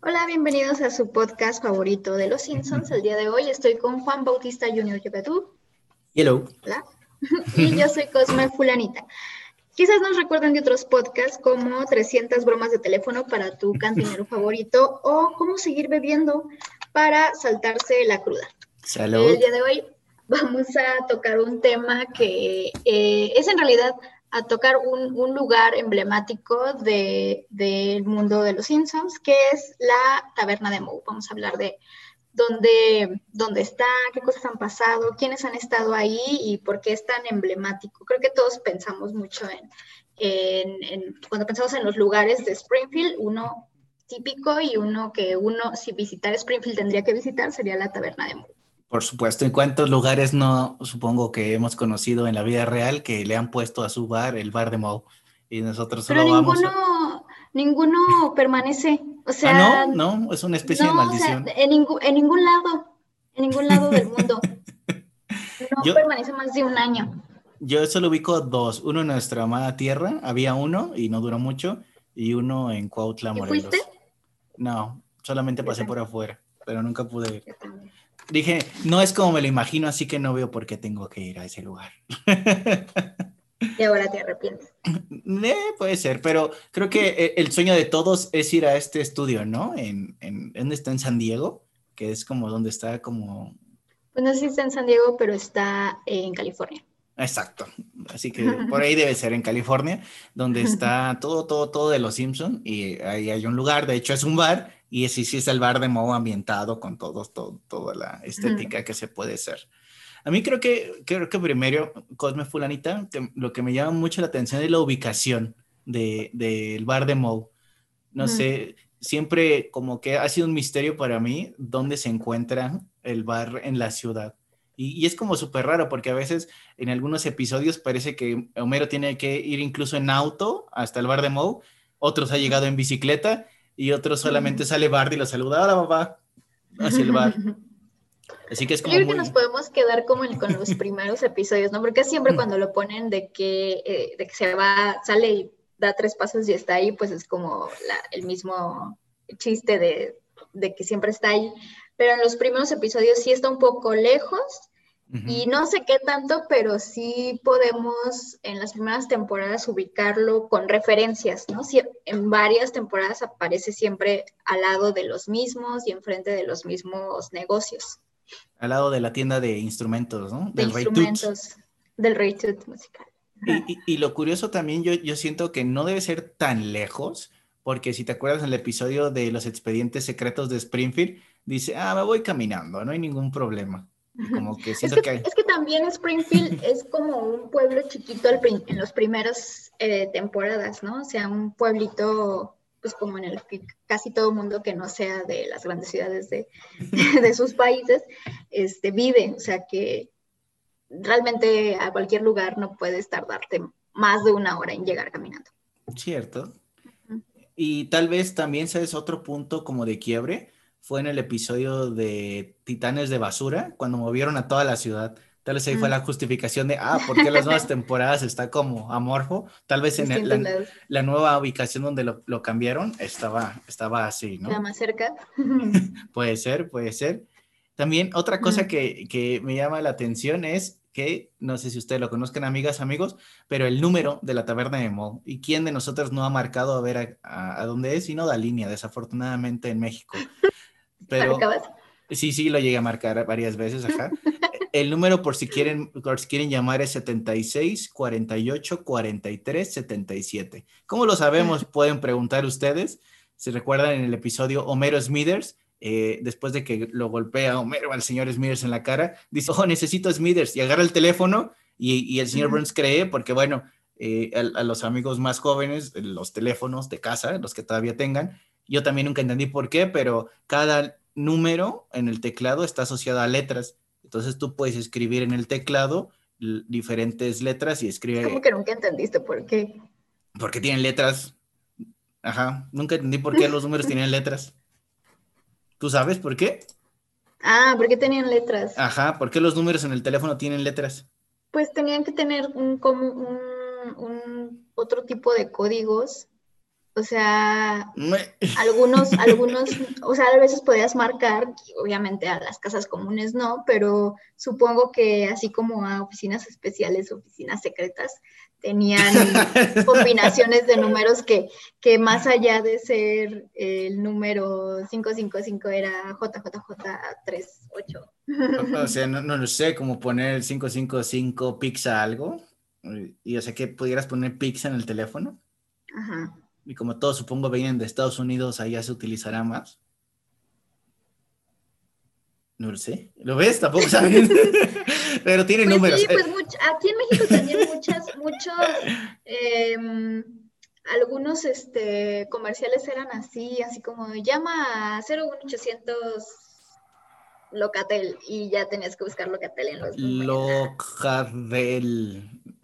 Hola, bienvenidos a su podcast favorito de Los Simpsons. El día de hoy estoy con Juan Bautista Jr. tú? Hello. Hola. y yo soy Cosme Fulanita. Quizás nos recuerden de otros podcasts como 300 bromas de teléfono para tu cantinero favorito o cómo seguir bebiendo para saltarse la cruda. Salud. El día de hoy vamos a tocar un tema que eh, es en realidad a tocar un, lugar emblemático del mundo de los Simpsons, que es la taberna de Moe. Vamos a hablar de dónde, dónde está, qué cosas han pasado, quiénes han estado ahí y por qué es tan emblemático. Creo que todos pensamos mucho en, cuando pensamos en los lugares de Springfield, uno típico y uno que uno, si visitar Springfield tendría que visitar, sería la taberna de Moe. Por supuesto, ¿en cuántos lugares no supongo que hemos conocido en la vida real que le han puesto a su bar el bar de Moe? Y nosotros solo Pero ninguno, vamos ninguno permanece. O sea, ah, no, no, es una especie de maldición. O sea, en, en, ningún lado, en ningún lado del mundo. No permanece más de un año. Yo solo ubico dos. Uno en nuestra amada tierra, había uno y no duró mucho, y uno en Cuautla, Morelos. ¿Y fuiste? No, solamente pasé por afuera, pero nunca pude ir. Dije, no es como me lo imagino, así que no veo por qué tengo que ir a ese lugar. Y ahora te arrepientes. Eh, puede ser, pero creo que eh, el sueño de todos es ir a este estudio, ¿no? En, en, ¿Dónde está? En San Diego, que es como donde está como... Pues no sé si está en San Diego, pero está en California. Exacto. Así que por ahí debe ser en California, donde está todo, todo, todo de los Simpsons y ahí hay un lugar, de hecho es un bar y ese sí es el bar de modo ambientado con todos, todo, toda la estética que se puede hacer. A mí creo que, creo que primero, Cosme Fulanita, lo que me llama mucho la atención es la ubicación del de, bar de Moe. No sé, siempre como que ha sido un misterio para mí dónde se encuentra el bar en la ciudad. Y, y es como súper raro porque a veces en algunos episodios parece que Homero tiene que ir incluso en auto hasta el bar de Moe, otros ha llegado en bicicleta y otro solamente sale Bart y lo saluda, hola papá, hacia el bar. Así que es como Yo creo que nos podemos quedar como con los primeros episodios, ¿no? Porque siempre cuando lo ponen de que, eh, de que se va, sale y da tres pasos y está ahí, pues es como el mismo chiste de, de que siempre está ahí. Pero en los primeros episodios sí está un poco lejos y no sé qué tanto, pero sí podemos en las primeras temporadas ubicarlo con referencias, ¿no? Si en varias temporadas aparece siempre al lado de los mismos y enfrente de los mismos negocios. Al lado de la tienda de instrumentos, ¿no? Del de instrumentos, del Rey musical. Y, y, lo curioso también, yo, yo siento que no debe ser tan lejos, porque si te acuerdas en el episodio de los expedientes secretos de Springfield, dice, ah, me voy caminando, no hay ningún problema. Como que es, que, es que también Springfield es como un pueblo chiquito en las primeras eh, temporadas, ¿no? O sea, un pueblito, pues como en el que casi todo mundo que no sea de las grandes ciudades de, de sus países, este, vive. O sea, que realmente a cualquier lugar no puedes tardarte más de una hora en llegar caminando. Cierto. Y tal vez también sabes otro punto como de quiebre fue en el episodio de Titanes de Basura, cuando movieron a toda la ciudad. Tal vez ahí fue la justificación de, ah, ¿por qué las nuevas temporadas está como amorfo? Tal vez en la, nueva ubicación donde lo, lo, cambiaron estaba, estaba así, ¿no? Está más cerca. puede ser, puede ser. También otra cosa que, que, me llama la atención es que, no sé si ustedes lo conozcan, amigas, amigos, pero el número de la taberna de Mo. ¿Y quién de nosotros no ha marcado a ver a, a dónde es? Y no da línea, desafortunadamente, en México. Pero, sí, sí, lo llegué a marcar varias veces, ajá. El número por si quieren, por si quieren llamar es 76 48 43 77. ¿Cómo lo sabemos? Pueden preguntar ustedes. Si recuerdan en el episodio Homero Smithers, eh, después de que lo golpea Homero al señor Smithers en la cara, dice, oh, necesito Smithers, y agarra el teléfono y, el señor Burns cree, porque bueno, eh, a, a, los amigos más jóvenes, los teléfonos de casa, los que todavía tengan, yo también nunca entendí por qué, pero cada número en el teclado está asociado a letras. Entonces tú puedes escribir en el teclado diferentes letras y escribe. ¿Cómo que nunca entendiste por qué? Porque tienen letras. Ajá, nunca entendí por qué los números tienen letras. ¿Tú sabes por qué? Ah, ¿por qué tenían letras? Ajá, ¿por qué los números en el teléfono tienen letras? Pues tenían que tener un, como un, un otro tipo de códigos O sea, algunos, algunos, o sea, a veces podías marcar, obviamente a las casas comunes no, pero supongo que así como a oficinas especiales, oficinas secretas, tenían combinaciones de números que, que más allá de ser el número 555 era JJJ38. O sea, no, no sé, como poner el 555 pizza algo. Y o sea, que pudieras poner pizza en el teléfono. Ajá. Y como todos supongo vienen de Estados Unidos, allá se utilizará más. No lo sé. ¿Lo ves? Tampoco saben. Pero tiene pues números. Sí, pues aquí en México también muchas, muchos, em, algunos este, comerciales eran así, así como llama a 01800 Locatel y ya tenías que buscar Locatel en los Locatel.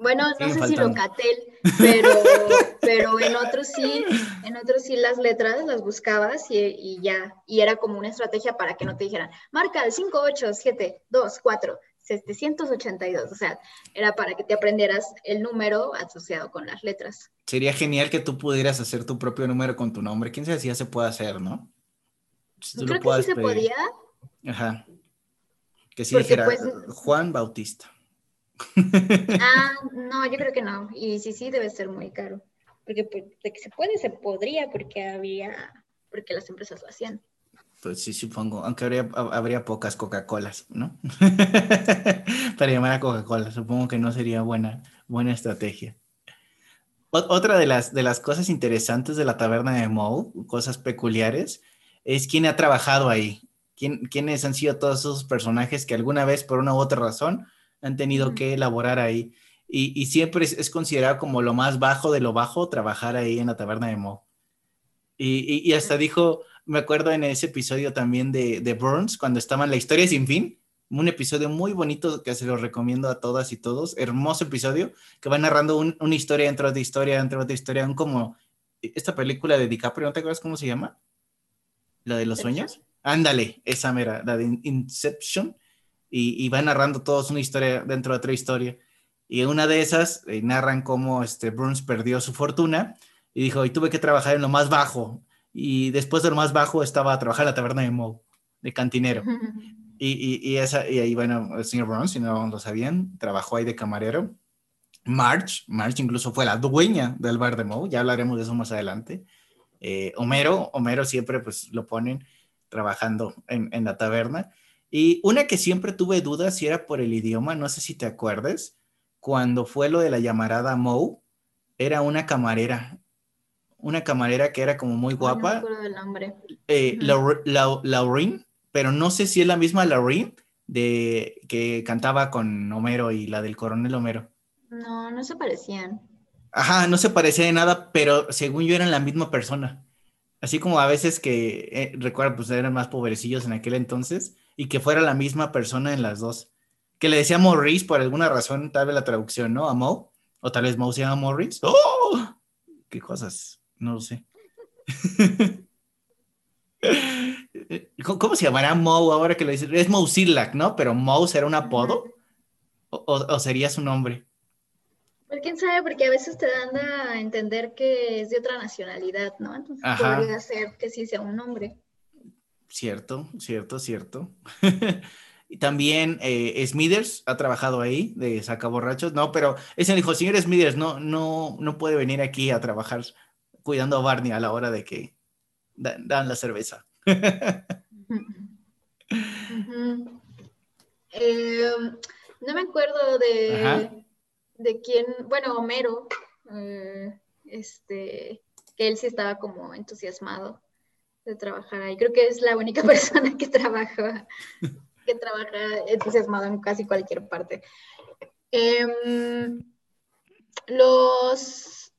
Bueno, no sé si Locatel, pero, pero en otros sí, en otros sí las letras las buscabas y, y, ya, y era como una estrategia para que no te dijeran, marca el 58724 782, o sea, era para que te aprendieras el número asociado con las letras. Sería genial que tú pudieras hacer tu propio número con tu nombre. ¿Quién sabe si ya se puede hacer, no? Creo que sí se podía, Ajá. Que sí dijera pues, Juan Bautista. Ah, no, yo creo que no. Y sí, sí, debe ser muy caro. Porque pues, de que se puede, se podría, porque había, porque las empresas lo hacían. Pues sí, supongo, aunque habría, habría pocas Coca-Colas, ¿no? Para llamar a Coca-Cola, supongo que no sería buena, buena estrategia. otra de las, de las cosas interesantes de la taberna de Moe, cosas peculiares, es quién ha trabajado ahí quiénes han sido todos esos personajes que alguna vez, por una u otra razón, han tenido que elaborar ahí. Y, siempre es, considerado como lo más bajo de lo bajo trabajar ahí en la taberna de Mo. Y, hasta dijo, me acuerdo en ese episodio también de, de, Burns, cuando estaba en La Historia Sin Fin, un episodio muy bonito que se lo recomiendo a todas y todos, hermoso episodio, que va narrando una historia dentro de historia, dentro de otra historia, un como esta película de DiCaprio, ¿no te acuerdas cómo se llama? La de los sueños. Ándale, esa mera, la de Inception, y, va narrando todos una historia dentro de otra historia. Y en una de esas eh, narran cómo este, Burns perdió su fortuna y dijo, y tuve que trabajar en lo más bajo. Y después de lo más bajo estaba a trabajar en la taberna de Moe, de cantinero. Y, y, esa, y ahí, bueno, el señor Burns, si no lo sabían, trabajó ahí de camarero. March, March incluso fue la dueña del bar de Moe, ya hablaremos de eso más adelante. Eh, Homero, Homero siempre pues lo ponen trabajando en, la taberna. Y una que siempre tuve dudas si era por el idioma, no sé si te acuerdes, cuando fue lo de la llamarada Moe, era una camarera, una camarera que era como muy guapa. No del nombre. Eh, Lauren, pero no sé si es la misma Lauren de que cantaba con Homero y la del coronel Homero. No, no se parecían. Ajá, no se parecía de nada, pero según yo eran la misma persona. Así como a veces que, eh, recuerdo, pues eran más pobrecillos en aquel entonces y que fuera la misma persona en las dos. Que le decía Maurice por alguna razón, tal vez la traducción, ¿no? A Mo. O tal vez Mo se llama Maurice. ¡Oh! ¿Qué cosas? No lo sé. ¿Cómo se llamará Mo ahora que lo dices? Es Mo ¿no? Pero Mo será un apodo. o sería su nombre? Pues quién sabe, porque a veces te dan a entender que es de otra nacionalidad, ¿no? Entonces podría ser que sí sea un hombre. Cierto, cierto, cierto. y también eh, Smithers ha trabajado ahí de sacaborrachos. No, pero ese dijo, señor Smithers, no, no, no puede venir aquí a trabajar cuidando a Barney a la hora de que dan la cerveza. Eh, no me acuerdo de de quién, bueno, Homero, eh, este, que él sí estaba como entusiasmado de trabajar ahí. Creo que es la única persona que trabaja, que trabaja entusiasmado en casi cualquier parte. Em, los,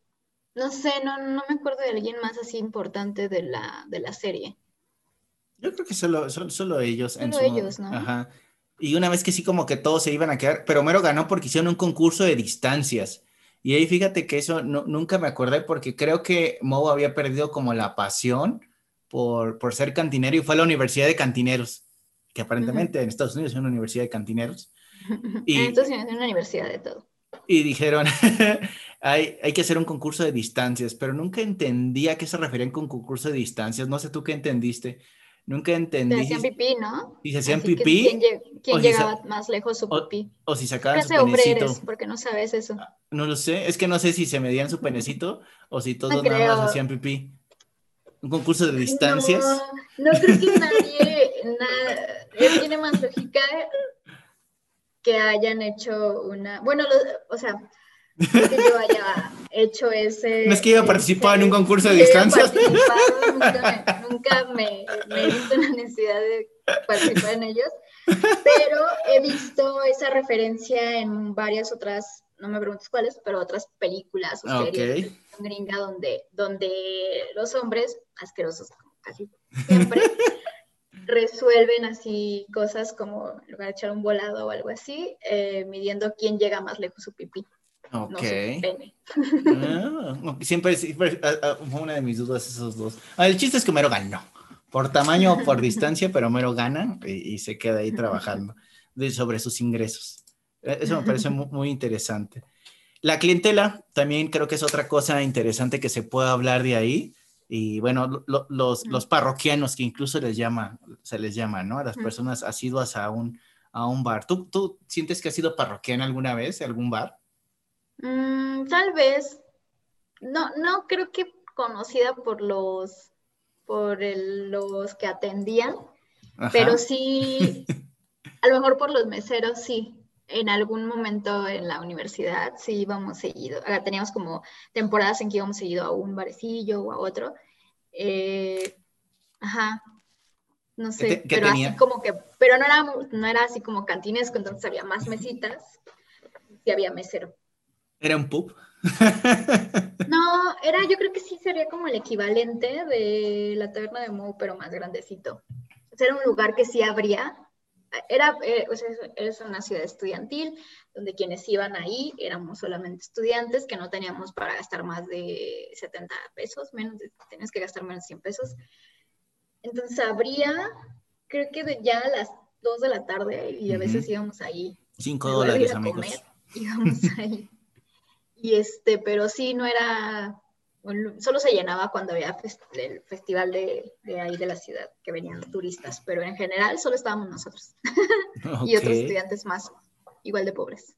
no sé, no, no, me acuerdo de alguien más así importante de la, de la serie. Yo creo que solo, solo, ellos. Solo ellos, ¿no? Ajá. Y una vez que sí como que todos se iban a quedar, pero Homero ganó porque hicieron un concurso de distancias. Y ahí fíjate que eso nunca me acordé porque creo que Moe había perdido como la pasión por, por ser cantinero y fue a la Universidad de Cantineros, que aparentemente en Estados Unidos es una universidad de cantineros. Y, en Estados Unidos es una universidad de todo. y dijeron, hay, hay que hacer un concurso de distancias, pero nunca entendí a qué se referían con concurso de distancias. No sé tú qué entendiste. Nunca entendí. Se hacían pipí, ¿no? Y se hacían pipí. ¿Quién, llegaba más lejos su pipí? O, si sacaban su penecito. porque no sabes eso. Ah, no lo sé. Es que no sé si se medían su penecito o si todos nada más hacían pipí. Un concurso de distancias. No, no creo que nadie nada, tiene más lógica que hayan hecho una. Bueno, o sea, que yo haya hecho ese. No es que iba a participar en un concurso de distancias. Nunca, me, me, he visto la necesidad de participar en ellos, pero he visto esa referencia en varias otras, no me preguntes cuáles, pero otras películas o series gringa donde, donde los hombres, asquerosos casi siempre, resuelven así cosas como en lugar de echar un volado o algo así, eh, midiendo quién llega más lejos su pipí. Ok. Ah, siempre, siempre ah, ah, una de mis dudas esos dos. el chiste es que Mero ganó. Por tamaño o por distancia, pero Mero gana y, se queda ahí trabajando sobre sus ingresos. E, eso me parece muy, interesante. La clientela también creo que es otra cosa interesante que se puede hablar de ahí. Y bueno, los, los, parroquianos que incluso les llama, se les llama, ¿no? A las personas asiduas a un, a un bar. ¿Tú, ¿Tú sientes que has sido parroquiana alguna vez, algún bar? Mm, tal vez, no, no creo que conocida por los, por los que atendían, pero sí, a lo mejor por los meseros, sí. En algún momento en la universidad sí íbamos seguido. Teníamos como temporadas en que íbamos seguido a un barecillo o a otro. Eh, ajá, no sé, pero así como que, pero no era, no era así como cantinesco, entonces había más mesitas y había mesero. ¿Era un pub? no, era, yo creo que sí sería como el equivalente de la taberna de Moe, pero más grandecito. era un lugar que sí habría. Era, eh, o sea, es una ciudad estudiantil, donde quienes iban ahí éramos solamente estudiantes que no teníamos para gastar más de 70 pesos, menos, de, tenías que gastar menos de 100 pesos. Entonces habría, creo que ya a las 2 de la tarde y a veces íbamos ahí. 5 dólares, amigos. íbamos ahí. Y este, pero sí, no era, solo se llenaba cuando había el festival de, ahí de la ciudad, que venían turistas, pero en general solo estábamos nosotros y otros estudiantes más, igual de pobres.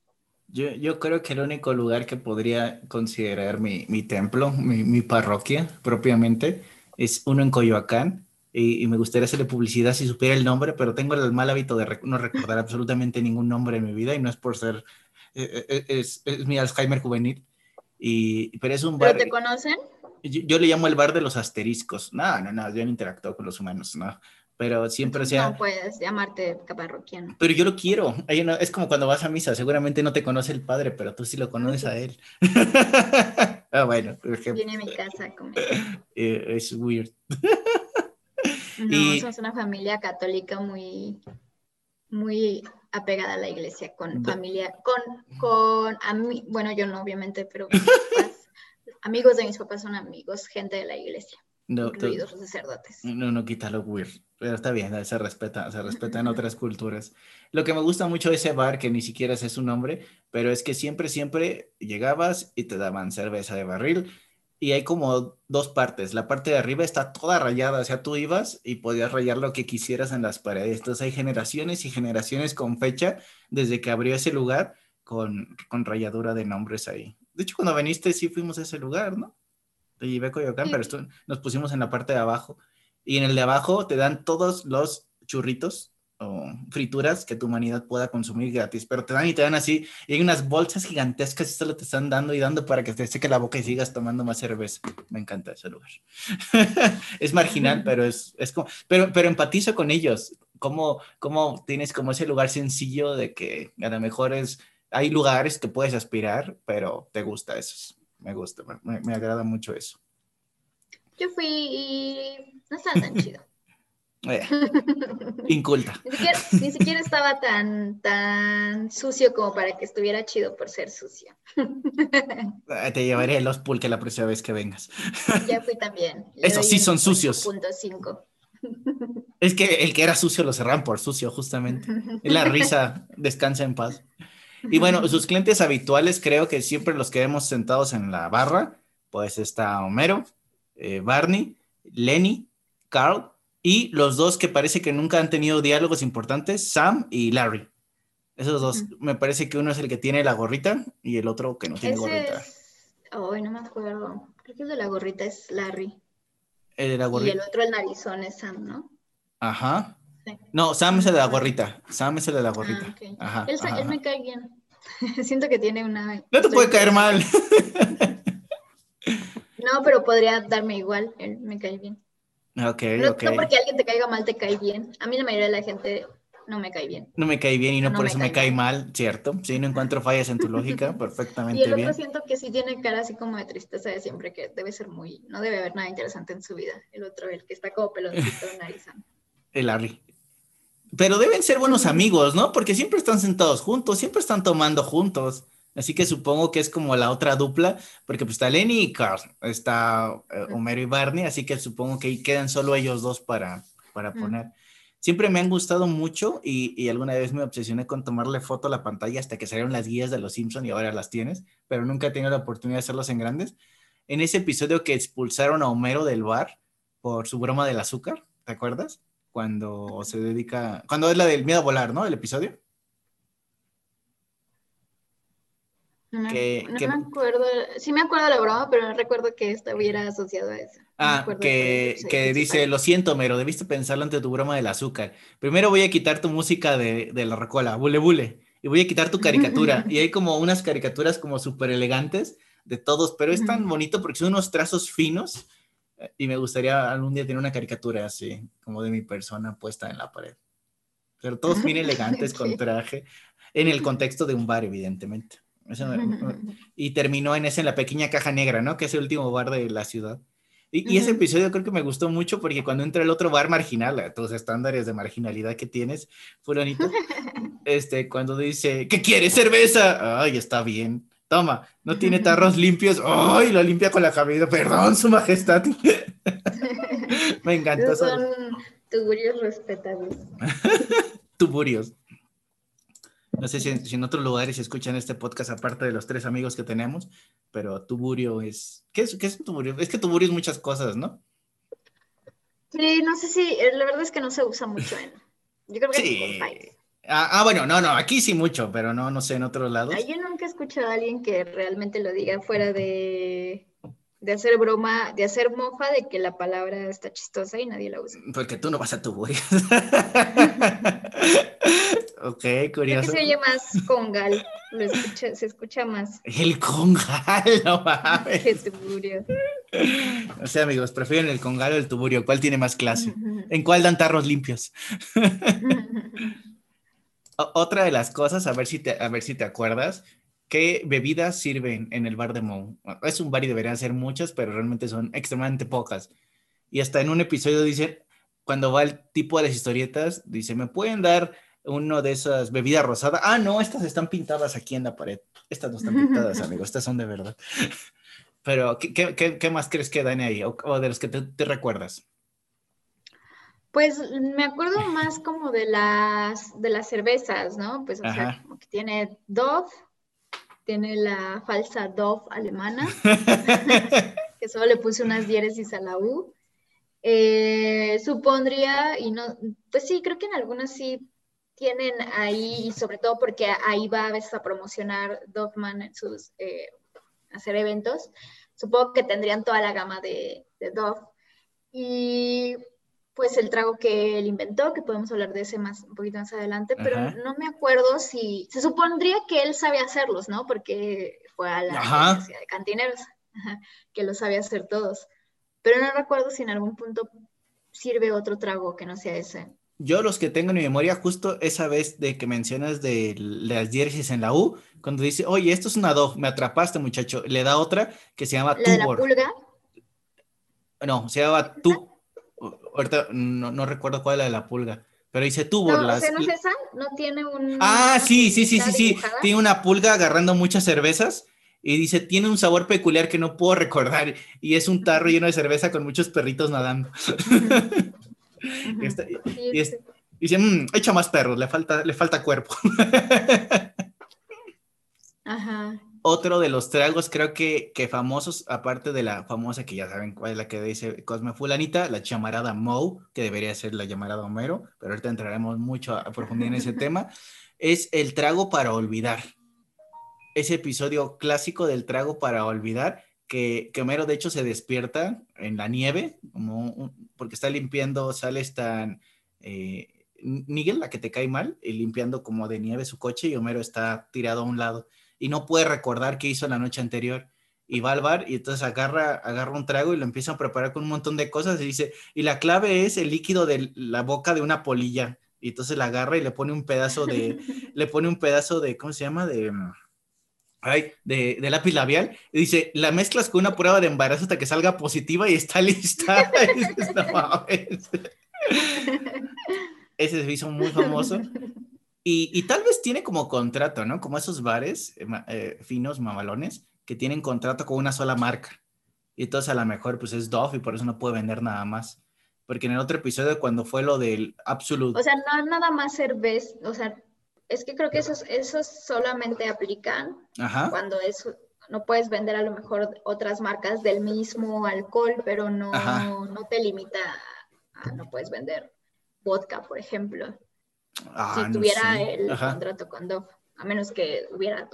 Yo, yo, creo que el único lugar que podría considerar mi, mi templo, mi, mi, parroquia propiamente, es uno en Coyoacán. Y, me gustaría hacerle publicidad si supiera el nombre, pero tengo el mal hábito de no recordar absolutamente ningún nombre en mi vida y no es por ser eh, eh, es, es, mi Alzheimer juvenil. Y, pero es un bar. ¿Pero te conocen? Yo, le llamo el bar de los asteriscos. No, no, no, yo no interactúo con los humanos, no. Pero siempre sea. No puedes llamarte caparroquiano. Pero yo lo quiero. Es como cuando vas a misa, seguramente no te conoce el padre, pero tú sí lo conoces a él. ah, bueno. Viene a mi casa a comer. Eh, es weird. no, y... somos una familia católica muy, muy apegada a la iglesia, con familia, con, con bueno, yo no, obviamente, pero amigos de mis papás son amigos, gente de la iglesia, no, incluidos los sacerdotes. No, no quita lo weird, pero está bien, se respeta, se respeta en otras culturas. Lo que me gusta mucho de ese bar, que ni siquiera sé su nombre, pero es que siempre, siempre llegabas y te daban cerveza de barril, y hay como dos partes. La parte de arriba está toda rayada, o sea, tú ibas y podías rayar lo que quisieras en las paredes. Entonces hay generaciones y generaciones con fecha desde que abrió ese lugar con, con rayadura de nombres ahí. De hecho, cuando viniste sí fuimos a ese lugar, ¿no? Te llevé a Coyoacán, pero esto, nos pusimos en la parte de abajo. Y en el de abajo te dan todos los churritos frituras que tu humanidad pueda consumir gratis, pero te dan y te dan así, y hay unas bolsas gigantescas y solo te están dando y dando para que te seque la boca y sigas tomando más cerveza. Me encanta ese lugar. es marginal, pero es, es como, pero, pero empatizo con ellos, como, como tienes como ese lugar sencillo de que a lo mejor es, hay lugares que puedes aspirar, pero te gusta eso, me gusta, me, me agrada mucho eso. Yo fui y no estaba tan chido. Eh, inculta. ni, siquiera, estaba tan, tan sucio como para que estuviera chido por ser sucio. Ah, te llevaré los pulques la próxima vez que vengas. Ya fui también. Esos sí son sucios. Punto cinco. Es que el que era sucio lo cerran por sucio, justamente. La risa descansa en paz. Y bueno, sus clientes habituales, creo que siempre los que vemos sentados en la barra, pues está Homero, eh, Barney, Lenny, Carl y los dos que parece que nunca han tenido diálogos importantes, Sam y Larry. Esos dos, me parece que uno es el que tiene la gorrita y el otro que no tiene gorrita. Ay, no me acuerdo. Creo que el de la gorrita es Larry. El de la gorrita. Y el otro, el narizón, es Sam, ¿no? Ajá. No, Sam es el de la gorrita. Sam es el de la gorrita. Ah, él, él, me cae bien. Siento que tiene una. No te puede caer mal. no, pero podría darme igual. Él me cae bien. No, porque alguien te caiga mal, te cae bien. A mí la mayoría de la gente no me cae bien. No me cae bien y no, por eso me cae, mal, ¿cierto? Sí, no encuentro fallas en tu lógica, perfectamente bien. Y el otro siento que sí tiene cara así como de tristeza de siempre, que debe ser muy, no debe haber nada interesante en su vida. El otro, el que está como peloncito, narizando. El Larry. Pero deben ser buenos amigos, ¿no? Porque siempre están sentados juntos, siempre están tomando juntos. Así que supongo que es como la otra dupla, porque pues está Lenny y Carl, está eh, Homero y Barney, así que supongo que ahí quedan solo ellos dos para, para poner. Siempre me han gustado mucho y, y, alguna vez me obsesioné con tomarle foto a la pantalla hasta que salieron las guías de los Simpson y ahora las tienes, pero nunca he tenido la oportunidad de hacerlos en grandes. En ese episodio que expulsaron a Homero del bar por su broma del azúcar, ¿te acuerdas? Cuando se dedica, cuando es la del miedo a volar, ¿no? El episodio. No, que, no me acuerdo, sí me acuerdo de la broma, pero no recuerdo que estuviera asociado a eso. Ah, que, que dice, lo siento, Mero, debiste pensarlo ante tu broma del azúcar. Primero voy a quitar tu música de, de la rocola, bule bule, y voy a quitar tu caricatura. y hay como unas caricaturas como súper elegantes de todos, pero es tan bonito porque son unos trazos finos eh, y me gustaría algún día tener una caricatura así, como de mi persona puesta en la pared. Pero todos bien elegantes, con traje, en el contexto de un bar, evidentemente y terminó en ese, en la pequeña caja negra, ¿no? Que es el último bar de la ciudad. Y, ese episodio creo que me gustó mucho porque cuando entra el otro bar marginal, a tus estándares de marginalidad que tienes, fulanito, este, cuando dice, ¿qué quieres? ¿Cerveza? Ay, está bien. Toma, no tiene tarros limpios. Ay, lo limpia con la cabeza. Perdón, su majestad. me encantó. Son tuburios respetables. tuburios. No sé si en, otros lugares se escuchan este podcast aparte de los tres amigos que tenemos, pero Tuburio es... ¿Qué es, qué es Tuburio? Es que Tuburio es muchas cosas, ¿no? Sí, no sé si... Eh, la verdad es que no se usa mucho en... Yo creo que sí. Ah, ah, bueno, no, no, aquí sí mucho, pero no, no sé, en otros lados. Yo nunca he escuchado a alguien que realmente lo diga fuera de de hacer broma, de hacer mofa de que la palabra está chistosa y nadie la usa. Porque tú no vas a tu güey. ok, curioso. Creo que se oye más congal, lo escucha, se escucha más. El congal, no mames. Qué tuburio. O sea, amigos, prefieren el congal o el tuburio. ¿Cuál tiene más clase? ¿En cuál dan tarros limpios? Otra de las cosas, a ver si te, a ver si te acuerdas, ¿Qué bebidas sirven en el bar de Moe? Es un bar y deberían ser muchas, pero realmente son extremadamente pocas. Y hasta en un episodio dice, cuando va el tipo de las historietas, dice, ¿me pueden dar uno de esas bebidas rosadas? Ah, no, estas están pintadas aquí en la pared. Estas no están pintadas, amigo, estas son de verdad. Pero, ¿qué, qué, qué más crees que dan ahí? O, de los que te, recuerdas. Pues me acuerdo más como de las, de las cervezas, ¿no? Pues, o sea, como que tiene Dove, tiene la falsa Dove alemana, que solo le puse unas diéresis a la U. Eh, supondría, y no, pues sí, creo que en algunas sí tienen ahí, sobre todo porque ahí va a veces a promocionar Doveman en sus, eh, hacer eventos, supongo que tendrían toda la gama de, de Dove. Y pues el trago que él inventó, que podemos hablar de ese más un poquito más adelante, pero no me acuerdo si se supondría que él sabía hacerlos, ¿no? Porque fue a la universidad de cantineros, que lo sabía hacer todos. Pero no recuerdo si en algún punto sirve otro trago que no sea ese. Yo los que tengo en mi memoria, justo esa vez de que mencionas de las diéresis en la U, cuando dice, oye, esto es una dog, me atrapaste muchacho, le da otra que se llama ¿La De la pulga? No, se llama tu ahorita no, recuerdo cuál es la de la pulga, pero dice tubo. No, ¿no es esa? ¿No tiene un... Ah, sí, sí, sí, sí, sí. Tiene una pulga agarrando muchas cervezas y dice, tiene un sabor peculiar que no puedo recordar y es un tarro lleno de cerveza con muchos perritos nadando. y, dice, mmm, echa más perros, le falta, le falta cuerpo. Ajá. Otro de los tragos, creo que, que famosos, aparte de la famosa que ya saben cuál es la que dice Cosme Fulanita, la chamarada Moe, que debería ser la llamarada Homero, pero ahorita entraremos mucho a, profundidad en ese tema, es el trago para olvidar. Ese episodio clásico del trago para olvidar, que, que Homero de hecho se despierta en la nieve, como porque está limpiando, sale esta eh, Nigel, la que te cae mal, y limpiando como de nieve su coche y Homero está tirado a un lado y no puede recordar qué hizo la noche anterior. Y va al bar y entonces agarra, agarra un trago y lo empieza a preparar con un montón de cosas y dice, y la clave es el líquido de la boca de una polilla. Y entonces la agarra y le pone un pedazo de, le pone un pedazo de, ¿cómo se llama? De, ay, de, de, lápiz labial. Y dice, la mezclas con una prueba de embarazo hasta que salga positiva y está lista. Ese se hizo muy famoso. Y, tal vez tiene como contrato, ¿no? Como esos bares eh, eh, finos, mamalones, que tienen contrato con una sola marca. Y entonces a lo mejor pues es Dove y por eso no puede vender nada más. Porque en el otro episodio cuando fue lo del Absolute... O sea, no nada más cerveza, o sea, es que creo que esos, esos solamente aplican cuando es, no puedes vender a lo mejor otras marcas del mismo alcohol, pero no, no te limita a, no puedes vender vodka, por ejemplo. Ah, si tuviera el contrato con Dove, a menos que hubiera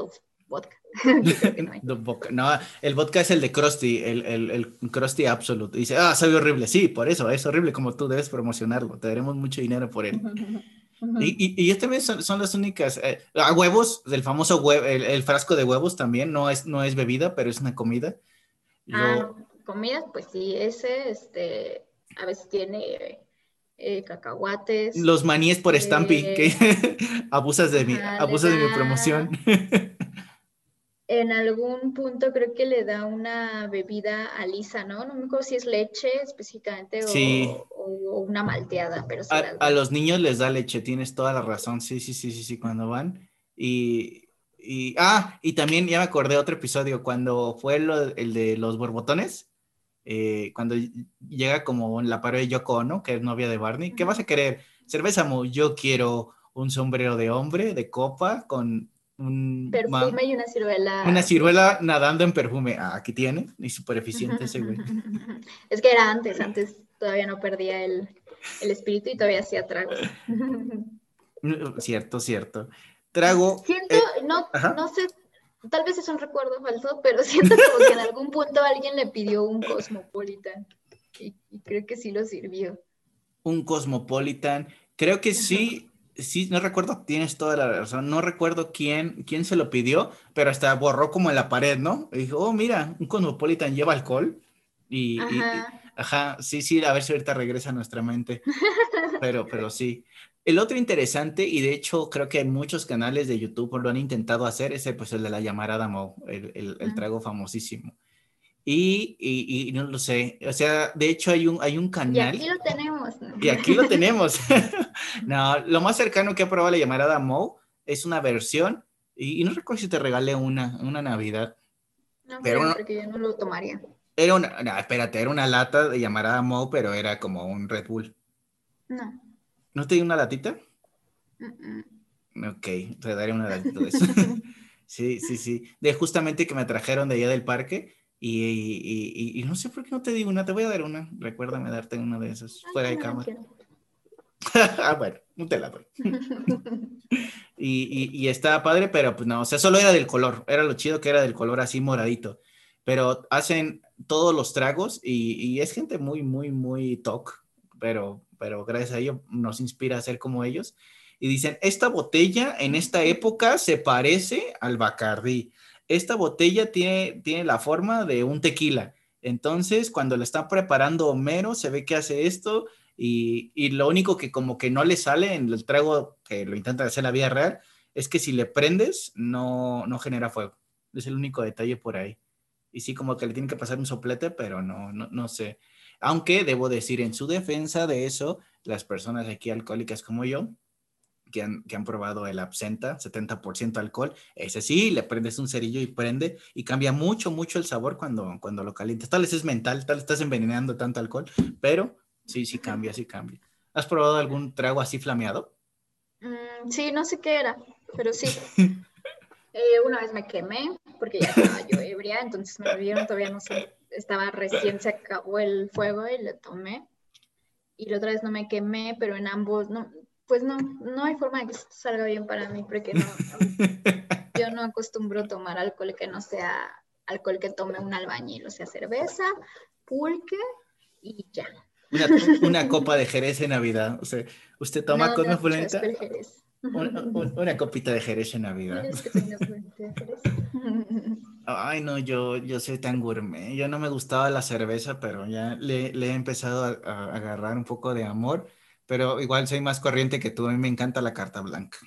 Dove vodka. no, el vodka es el de Krusty, el, el, el Krusty Absolute. Dice, ah, sabe horrible. Sí, por eso, es horrible como tú debes promocionarlo. Te daremos mucho dinero por él. Y, y, y este son, son las únicas. Eh, a huevos, el famoso huevo, el, frasco de huevos también, no es, no es bebida, pero es una comida. Ah, comida, pues sí, ese, este, a veces tiene eh, cacahuates. Los maníes por Stampy, que eh, abusas de mi, abusas de mi promoción. en algún punto creo que le da una bebida a Lisa, ¿no? No me acuerdo si es leche específicamente o, una malteada, pero a, los niños les da leche, tienes toda la razón, sí, sí, sí, sí, sí, cuando van. Y, y ah, y también ya me acordé otro episodio, cuando fue el de los borbotones, eh, cuando llega como en la pared de Yoko ¿no? que es novia de Barney, ¿qué vas a querer? Cerveza, mo, yo quiero un sombrero de hombre, de copa, con un... Perfume y una ciruela. Una ciruela nadando en perfume. Ah, aquí tiene, y súper eficiente ese güey. Es que era antes, antes todavía no perdía el, el espíritu y todavía hacía trago. cierto, cierto. Trago. Siento, eh, no, no sé tal vez es un recuerdo falso, pero siento como que en algún punto alguien le pidió un Cosmopolitan y, creo que sí lo sirvió. Un Cosmopolitan, creo que sí, sí, no recuerdo, tienes toda la razón, no recuerdo quién, quién se lo pidió, pero hasta borró como en la pared, ¿no? Y dijo, oh, mira, un Cosmopolitan lleva alcohol. Y, ajá. sí, sí, a ver si ahorita regresa a nuestra mente. Pero, pero sí. El otro interesante, y de hecho creo que muchos canales de YouTube lo han intentado hacer, es el, pues, el de la llamarada Mo, el, el, trago famosísimo. Y, y, no lo sé, o sea, de hecho hay un, hay un canal. Y aquí lo tenemos. Y aquí lo tenemos. no, lo más cercano que he probado la llamarada Mo es una versión, y, no recuerdo si te regalé una, una Navidad. No, pero porque yo no lo tomaría. Era una, no, espérate, era una lata de llamarada Mo, pero era como un Red Bull. No. ¿No te di una latita? Ok, te daré una latita de eso. sí, sí, sí. De justamente que me trajeron de allá del parque y, no sé por qué no te digo una, te voy a dar una. Recuérdame darte una de esas fuera de cámara. ah, bueno, no te la doy. y, y, estaba padre, pero pues no, o sea, solo era del color, era lo chido que era del color así moradito. Pero hacen todos los tragos y, y es gente muy, muy, muy talk, pero pero gracias a ello nos inspira a ser como ellos. Y dicen, esta botella en esta época se parece al Bacardí. Esta botella tiene, tiene la forma de un tequila. Entonces, cuando le está preparando Homero, se ve que hace esto y, y, lo único que como que no le sale en el trago, que lo intenta hacer la vida real, es que si le prendes, no, no genera fuego. Es el único detalle por ahí. Y sí, como que le tiene que pasar un soplete, pero no, no, no sé. Aunque debo decir en su defensa de eso, las personas aquí alcohólicas como yo, que han, que han, probado el absenta, 70% alcohol, ese sí, le prendes un cerillo y prende y cambia mucho, mucho el sabor cuando, cuando lo calientas. Tal vez es mental, tal vez estás envenenando tanto alcohol, pero sí, sí cambia, sí cambia. ¿Has probado algún trago así flameado? Mm, sí, no sé qué era, pero sí. Eh, una vez me quemé porque ya estaba yo ebria, entonces me vieron, todavía no sé, estaba recién se acabó el fuego y le tomé. Y la otra vez no me quemé, pero en ambos, no, pues no, no hay forma de que esto salga bien para mí porque no, yo no acostumbro tomar alcohol que no sea alcohol que tome un albañil, o sea, cerveza, pulque y ya. Una, copa de jerez en Navidad, o sea, usted toma con una una, copita de Jerez en Navidad. Ay, no, yo, yo soy tan gourmet. Yo no me gustaba la cerveza, pero ya le, he empezado a, agarrar un poco de amor. Pero igual soy más corriente que tú. A mí me encanta la carta blanca.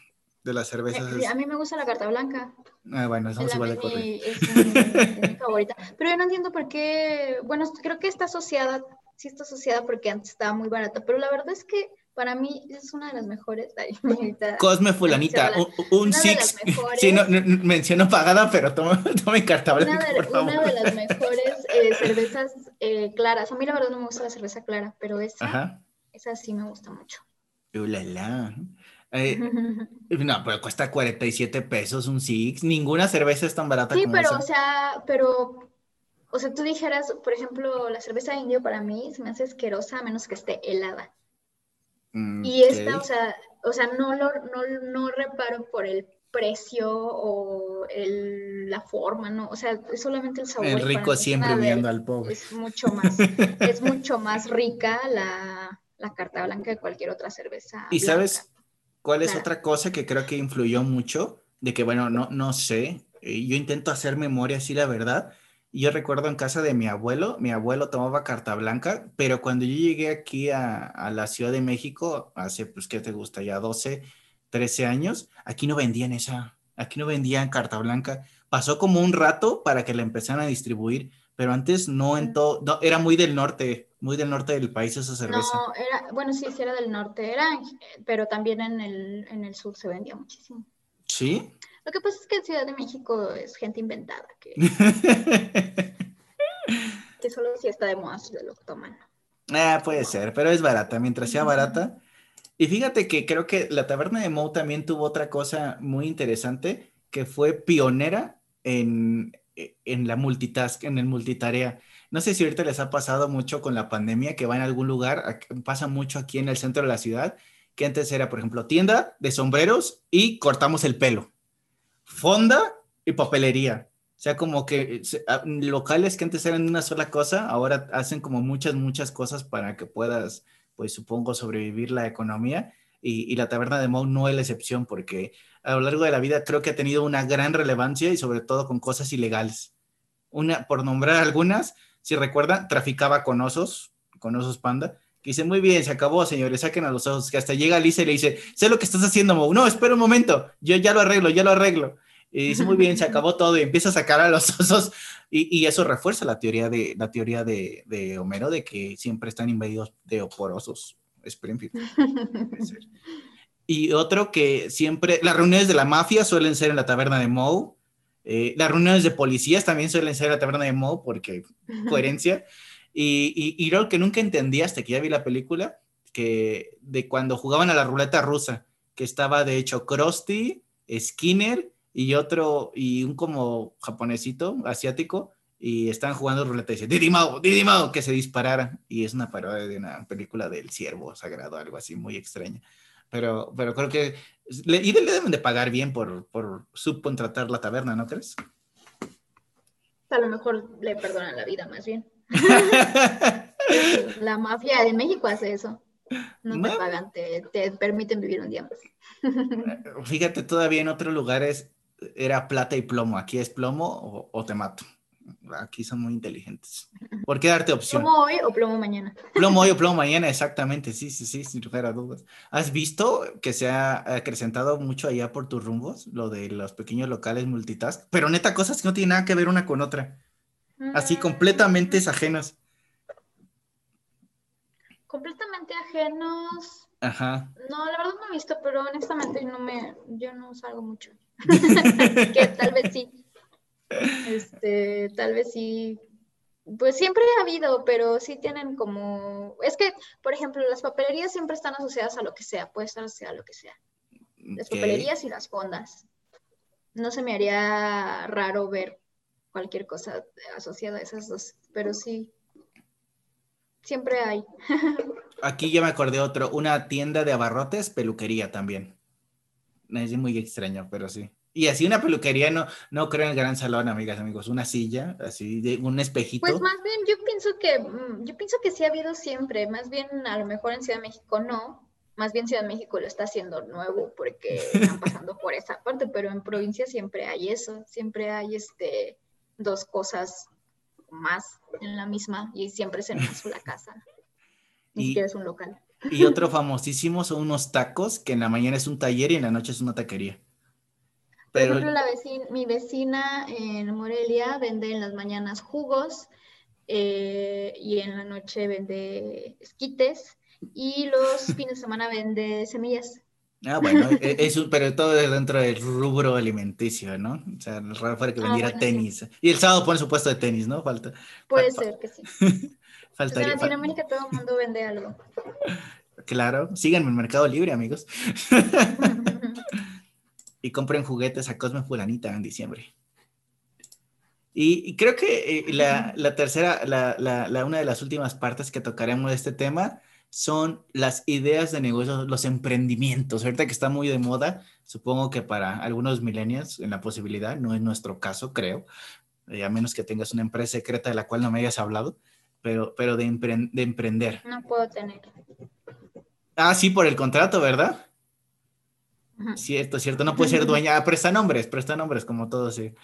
De las cervezas. Eh, a mí me gusta la carta blanca. Ah, bueno, somos igual de corriente. Es, mi favorita. Pero yo no entiendo por qué. Bueno, creo que está asociada. Sí, está asociada porque antes estaba muy barata. Pero la verdad es que para mí es una de las mejores. Cosme Fulanita, un, six. Sí, no, menciono pagada, pero toma, toma carta una de, una de las mejores eh, cervezas eh, claras. A mí la verdad no me gusta la cerveza clara, pero esa, esa sí me gusta mucho. Ulala. Eh, no, pero cuesta 47 pesos un Six. Ninguna cerveza es tan barata sí, pero, o sea, pero, o sea, tú dijeras, por ejemplo, la cerveza indio para mí se me hace asquerosa a menos que esté helada. Mm, y esta, o sea, o sea no, lo, no, no reparo por el precio o el, la forma, ¿no? O sea, es solamente el sabor. El rico siempre viendo al pobre. Es mucho más, es mucho más rica la, la, carta blanca de cualquier otra cerveza. ¿Y sabes cuál es otra cosa que creo que influyó mucho? De que, bueno, no, no sé, eh, yo intento hacer memoria, sí, la verdad, yo recuerdo en casa de mi abuelo, mi abuelo tomaba carta blanca, pero cuando yo llegué aquí a, la Ciudad de México, hace, pues, ¿qué te gusta? Ya 12, 13 años, aquí no vendían esa, aquí no vendían carta blanca. Pasó como un rato para que la empezaran a distribuir, pero antes no en todo, era muy del norte, muy del norte del país esa cerveza. No, era, bueno, sí, sí era del norte, era, pero también en el, en el sur se vendía muchísimo. ¿Sí? Lo que pasa es que en Ciudad de México es gente inventada, que, que solo si está de moda se lo toman. Ah, puede ser, pero es barata, mientras sea barata. Y fíjate que creo que la taberna de Moe también tuvo otra cosa muy interesante, que fue pionera en, en la multitask, en el multitarea. No sé si ahorita les ha pasado mucho con la pandemia, que va en algún lugar, pasa mucho aquí en el centro de la ciudad, que antes era, por ejemplo, tienda de sombreros y cortamos el pelo fonda y papelería. O sea, como que ah, locales que antes eran una sola cosa, ahora hacen como muchas, muchas cosas para que puedas, pues supongo, sobrevivir la economía. Y, la taberna de Moe no es la excepción, porque a lo largo de la vida creo que ha tenido una gran relevancia y sobre todo con cosas ilegales. Una, por nombrar algunas, si recuerdan, traficaba con osos, con osos panda, que dice, muy bien, se acabó, señores, saquen a los osos, que hasta llega Lisa y le dice, sé lo que estás haciendo, Moe. No, espera un momento, yo ya lo arreglo, ya lo arreglo. Y dice, muy bien, se acabó todo y empieza a sacar a los osos. Y, y eso refuerza la teoría, de, la teoría de, de, Homero de que siempre están invadidos de oporosos. Springfield. y otro que siempre, las reuniones de la mafia suelen ser en la taberna de Moe. Eh, las reuniones de policías también suelen ser en la taberna de Moe porque coherencia. Y, y, y que nunca entendí hasta que ya vi la película, que de cuando jugaban a la ruleta rusa, que estaba de hecho Krusty, Skinner y otro, y un como japonesito, asiático, y están jugando ruleta y dice, Didi Mao, Didi Mao, que se disparara. Y es una parodia de una película del ciervo sagrado, algo así muy extraño. Pero, pero creo que, y le deben de pagar bien por, por subcontratar la taberna, ¿no crees? A lo mejor le perdonan la vida más bien. la mafia de México hace eso. No te pagan, te, te, permiten vivir un día más. Fíjate, todavía en otros lugares era plata y plomo. Aquí es plomo o, te mato. Aquí son muy inteligentes. ¿Por qué darte opción? ¿Plomo hoy o plomo mañana? Plomo hoy o plomo mañana, exactamente. Sí, sí, sí, sin lugar a dudas. ¿Has visto que se ha acrecentado mucho allá por tus rumbos? Lo de los pequeños locales multitask. Pero neta, cosas que no tienen nada que ver una con otra. Así, completamente ajenos. Completamente ajenos. Ajá. No, la verdad no he visto, pero honestamente no me, yo no salgo mucho. que tal vez sí. Este, tal vez sí. Pues siempre ha habido, pero sí tienen como. Es que, por ejemplo, las papelerías siempre están asociadas a lo que sea, puede estar asociada a lo que sea. Las papelerías y las fondas. no se me haría raro ver cualquier cosa asociada a esas dos, pero sí, siempre hay. Aquí ya me acordé otro, una tienda de abarrotes, peluquería también. Es muy extraño, pero sí. Y así una peluquería, no, no creo en el gran salón, amigas, amigos, una silla, así, de un espejito. Pues más bien, yo pienso que, mm, yo pienso que sí ha habido siempre, más bien a lo mejor en Ciudad de México no, más bien Ciudad de México lo está haciendo nuevo porque están pasando por esa parte, pero en provincia siempre hay eso, siempre hay este dos cosas más en la misma y siempre es en una sola casa. Ni siquiera es un local. Y otro famosísimo son unos tacos que en la mañana es un taller y en la noche es una taquería. Por ejemplo, la vecina, mi vecina en Morelia vende en las mañanas jugos eh, y en la noche vende esquites y los fines de semana vende semillas. Ah, bueno, e, es, pero todo dentro del rubro alimenticio, ¿no? O sea, raro fuera que ah, vendiera tenis. Y el sábado pone su puesto de tenis, ¿no? Falta. Puede ser que sí. Faltaría, en Latinoamérica todo el mundo vende algo. Claro, síganme en Mercado Libre, amigos. y compren juguetes a Cosme Fulanita en diciembre. Y, creo que eh, la, la, tercera, la, la, una de las últimas partes que tocaremos de este tema son las ideas de negocios, los emprendimientos. Ahorita que está muy de moda, supongo que para algunos millennials en la posibilidad, no es nuestro caso, creo, eh, a menos que tengas una empresa secreta de la cual no me hayas hablado, pero, pero de, de emprender. No puedo tener. Ah, sí, por el contrato, ¿verdad? Cierto, cierto, no puede ser dueña, ah, presta nombres, presta nombres, como todo, sí.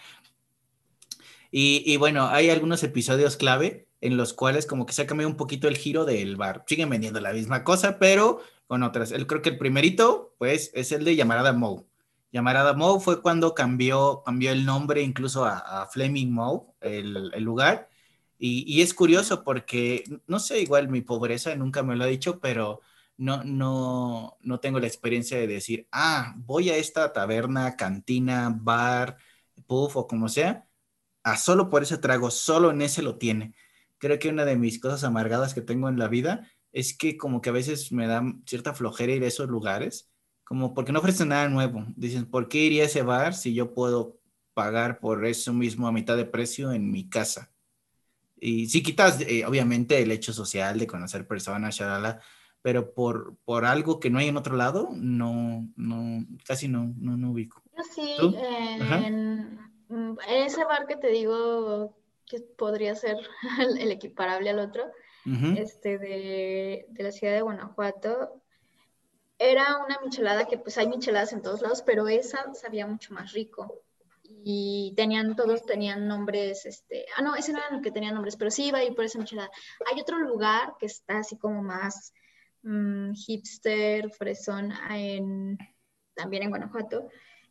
Y, y, bueno, hay algunos episodios clave en los cuales como que se ha cambiado un poquito el giro del bar. Siguen vendiendo la misma cosa, pero con otras. El, creo que el primerito, pues, es el de Llamarada Moe. Llamarada Moe fue cuando cambió, cambió el nombre incluso a, Fleming Moe, el, el lugar. Y, y, es curioso porque, no sé, igual mi pobreza nunca me lo ha dicho, pero no, no, no tengo la experiencia de decir, ah, voy a esta taberna, cantina, bar, puff o como sea, a solo por ese trago, solo en ese lo tiene creo que una de mis cosas amargadas que tengo en la vida es que como que a veces me da cierta flojera ir a esos lugares, como porque no ofrecen nada nuevo. Dicen, ¿por qué iría a ese bar si yo puedo pagar por eso mismo a mitad de precio en mi casa? Y si quitas, eh, obviamente, el hecho social de conocer personas, shalala, pero por, por algo que no hay en otro lado, no, no, casi no, no, no ubico. Yo sí, en, ese bar que te digo que podría ser el, equiparable al otro, este, de, la ciudad de Guanajuato. Era una michelada que pues hay micheladas en todos lados, pero esa sabía mucho más rico. Y tenían, todos tenían nombres, este, ah, no, ese no era el que tenía nombres, pero sí iba a ir por esa michelada. Hay otro lugar que está así como más mm, hipster, fresón, en, también en Guanajuato,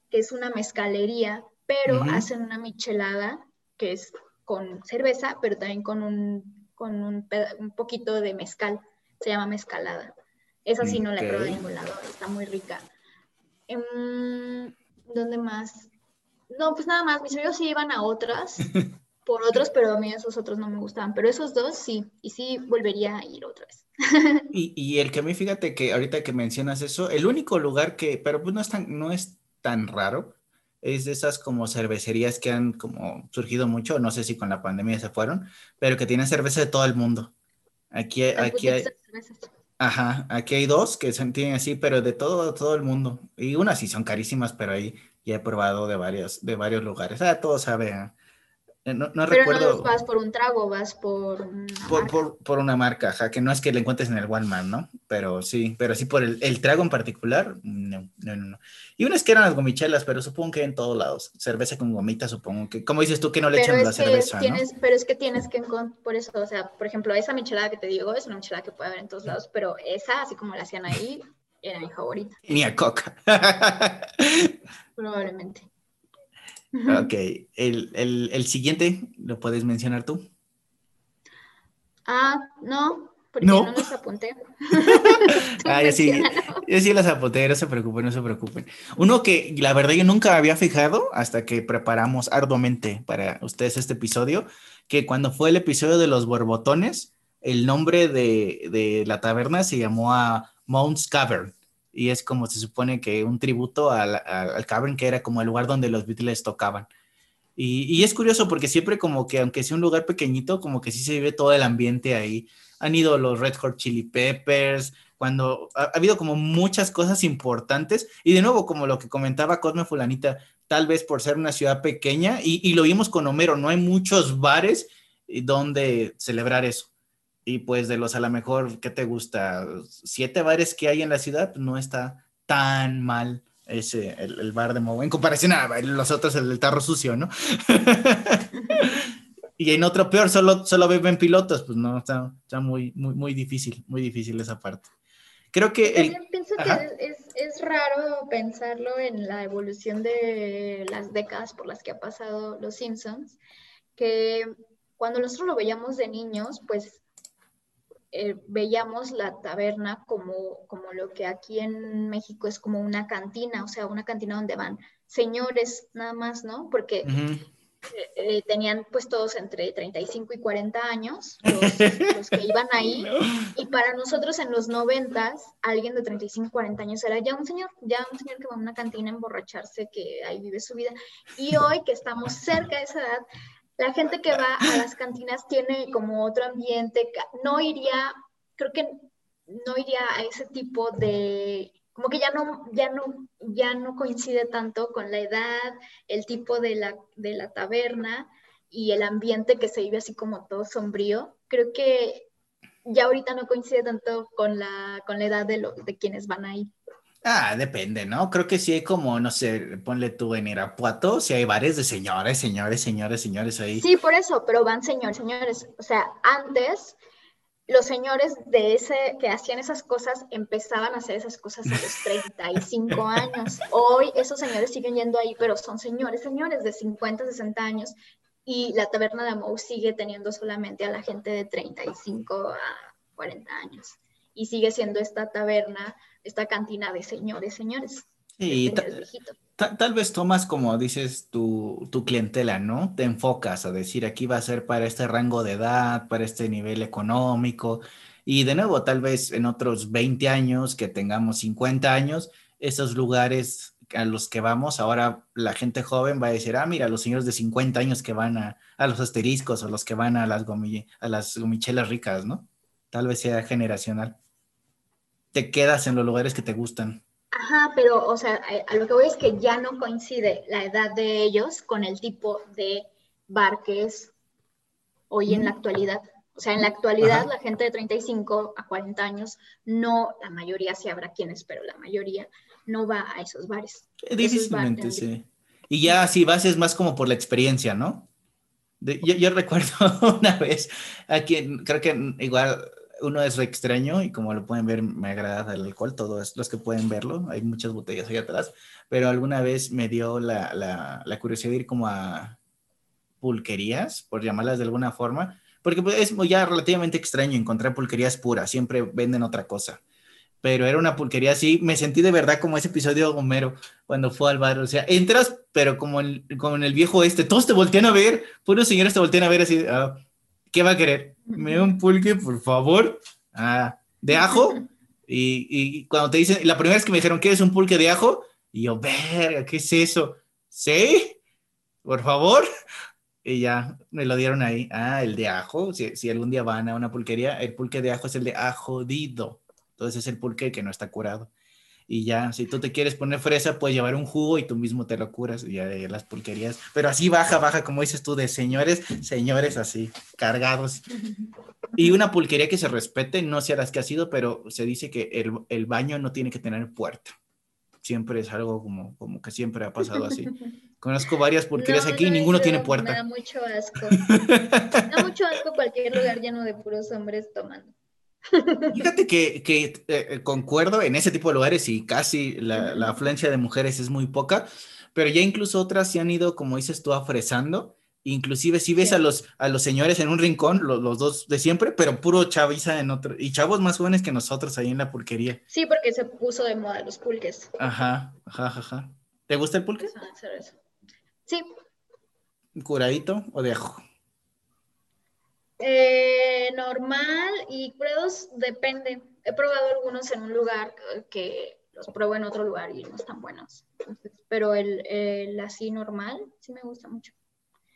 que es una mezcalería, pero hacen una michelada que es con cerveza, pero también con un, con un, un poquito de mezcal. Se llama mezcalada. Esa sí no la he probado en ningún lado, está muy rica. Em, ¿Dónde más? No, pues nada más, mis amigos sí iban a otras, por otros, pero a mí esos otros no me gustaban. Pero esos dos sí, y sí volvería a ir otra vez. y, y, el que a mí, fíjate que ahorita que mencionas eso, el único lugar que, pero pues no es tan, no es tan raro, es de esas como cervecerías que han como surgido mucho, no sé si con la pandemia se fueron, pero que tienen cerveza de todo el mundo. Aquí, aquí hay... Ajá, aquí hay dos que son, tienen así, pero de todo, todo el mundo. Y unas sí son carísimas, pero ahí ya he probado de varios, de varios lugares. Ah, todo sabe no, no Pero no vas por un trago, vas por una por, marca. Por, una marca, que no es que la encuentres en el Walmart, ¿no? Pero sí, pero sí por el, el, trago en particular, no, no, no. Y unas que eran las gomichelas, pero supongo que en todos lados. Cerveza con gomita, supongo que, como dices tú, que no le echan la cerveza, tienes, Pero es que tienes que, por eso, o sea, por ejemplo, esa michelada que te digo es una michelada que puede haber en todos lados, pero esa, así como la hacían ahí, era mi favorita. Ni a coca. Probablemente. Ok, el, siguiente, ¿lo puedes mencionar tú? Ah, no, porque no, los apunté. ah, yo sí, yo sí las apunté, no se preocupen, no se preocupen. Uno que la verdad yo nunca había fijado hasta que preparamos arduamente para ustedes este episodio, que cuando fue el episodio de los borbotones, el nombre de, de la taberna se llamó a Mount's Cavern y es como se supone que un tributo al, al, Cavern, que era como el lugar donde los Beatles tocaban. Y, y, es curioso porque siempre como que aunque sea un lugar pequeñito, como que sí se vive todo el ambiente ahí. Han ido los Red Hot Chili Peppers, cuando ha, habido como muchas cosas importantes. Y de nuevo, como lo que comentaba Cosme Fulanita, tal vez por ser una ciudad pequeña, y, y lo vimos con Homero, no hay muchos bares donde celebrar eso. Y pues de los a lo mejor, ¿qué te gusta? Siete bares que hay en la ciudad, no está tan mal ese, el, bar de Moe, en comparación a los otros, el del tarro sucio, ¿no? y en otro peor, solo, solo beben pilotos, pues no, está, está muy, muy, muy difícil, muy difícil esa parte. Creo que... También pienso que es, es, raro pensarlo en la evolución de las décadas por las que ha pasado Los Simpsons, que cuando nosotros lo veíamos de niños, pues eh, veíamos la taberna como, como lo que aquí en México es como una cantina, o sea, una cantina donde van señores nada más, ¿no? Porque eh, eh, tenían pues todos entre 35 y 40 años los, que iban ahí. Y para nosotros en los 90 alguien de 35 40 años era ya un señor, ya un señor que va a una cantina a emborracharse, que ahí vive su vida. Y hoy que estamos cerca de esa edad la gente que va a las cantinas tiene como otro ambiente, no iría, creo que no iría a ese tipo de, como que ya no, ya no, ya no coincide tanto con la edad, el tipo de la, de la taberna y el ambiente que se vive así como todo sombrío. Creo que ya ahorita no coincide tanto con la, con la edad de, lo, de quienes van ahí. Ah, depende, ¿no? Creo que sí hay como, no sé, ponle tú en Irapuato, si hay bares de señores, señores, señores, señores ahí. Sí, por eso, pero van señores, señores. O sea, antes los señores de ese que hacían esas cosas empezaban a hacer esas cosas a los 35 años. Hoy esos señores siguen yendo ahí, pero son señores, señores de 50, 60 años y la taberna de Amou sigue teniendo solamente a la gente de 35 a 40 años y sigue siendo esta taberna esta cantina de señores, señores. Sí, tal vez tomas como dices tu, tu, clientela, ¿no? Te enfocas a decir aquí va a ser para este rango de edad, para este nivel económico. Y de nuevo, tal vez en otros 20 años, que tengamos 50 años, esos lugares a los que vamos, ahora la gente joven va a decir, ah, mira, los señores de 50 años que van a, a los asteriscos o los que van a las, a las gomichelas ricas, ¿no? Tal vez sea generacional te quedas en los lugares que te gustan. Ajá, pero, o sea, a, lo que voy es que ya no coincide la edad de ellos con el tipo de bar que es hoy en la actualidad. O sea, en la actualidad la gente de 35 a 40 años, no, la mayoría sí habrá quienes, pero la mayoría no va a esos bares. Difícilmente, sí. Y ya si vas es más como por la experiencia, ¿no? yo, yo, recuerdo una vez, aquí, creo que igual uno es re extraño y como lo pueden ver, me agrada el alcohol, todos los que pueden verlo, hay muchas botellas ahí atrás, pero alguna vez me dio la, la, curiosidad de ir como a pulquerías, por llamarlas de alguna forma, porque pues, es ya relativamente extraño encontrar pulquerías puras, siempre venden otra cosa. Pero era una pulquería así, me sentí de verdad como ese episodio de Homero cuando fue al bar. O sea, entras, pero como, el, como en el viejo este, todos te voltean a ver, puros señores te voltean a ver así, ah, ¿qué va a querer? Me un pulque, por favor. Ah, de ajo. Y, y, cuando te dicen, la primera vez que me dijeron, ¿quieres un pulque de ajo? Y yo, verga, ¿qué es eso? ¿Sí? Por favor. Y ya me lo dieron ahí. Ah, el de ajo. Si, si algún día van a una pulquería, el pulque de ajo es el de ajo dido. Entonces es el pulque que no está curado y ya, si tú te quieres poner fresa, puedes llevar un jugo y tú mismo te lo curas y ya de las pulquerías. Pero así baja, baja, como dices tú, de señores, señores así, cargados. Y una pulquería que se respete, no sé a las que ha sido, pero se dice que el, el baño no tiene que tener puerta. Siempre es algo como, como que siempre ha pasado así. Conozco varias pulquerías aquí y ninguno tiene puerta. Me da mucho asco. me da mucho asco cualquier lugar lleno de puros hombres tomando. Fíjate que, que eh, concuerdo en ese tipo de lugares y casi la, la, afluencia de mujeres es muy poca, pero ya incluso otras se han ido, como dices tú, afresando. Inclusive si ves a, los, a los señores en un rincón, los, los, dos de siempre, pero puro chaviza en otro, y chavos más jóvenes que nosotros ahí en la pulquería. Sí, porque se puso de moda los pulques. Ajá, ajá, ajá. ¿Te gusta el pulque? Sí. ¿Curadito o de ajo? Eh, normal y crudos depende. He probado algunos en un lugar que los pruebo en otro lugar y no están buenos. pero el, el, así normal sí me gusta mucho.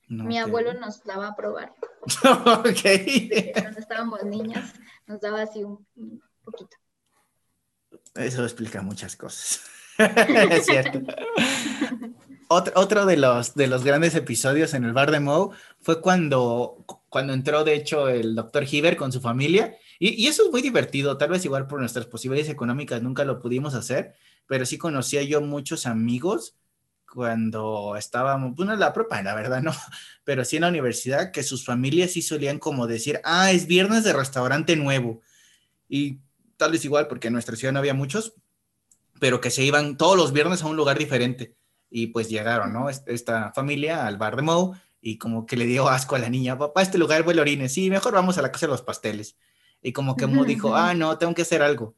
Mi abuelo nos daba a probar. ok. Cuando estábamos niñas, nos daba así un, poquito. Eso explica muchas cosas. es cierto. otro, otro de, los, de los grandes episodios en el bar de Moe fue cuando, cuando entró, de hecho, el doctor Hiver con su familia. Y, y, eso es muy divertido, tal vez igual por nuestras posibilidades económicas nunca lo pudimos hacer, pero sí conocía yo muchos amigos cuando estábamos, bueno, la propia, la verdad, no, pero sí en la universidad, que sus familias sí solían como decir, ah, es viernes de restaurante nuevo. Y tal vez igual, porque en nuestra ciudad no había muchos, pero que se iban todos los viernes a un lugar diferente. Y pues llegaron, ¿no? Esta familia al bar de Moe y como que le dio asco a la niña, papá, este lugar huele orines, sí, mejor vamos a la casa de los pasteles. Y como que Moe dijo, ah, no, tengo que hacer algo.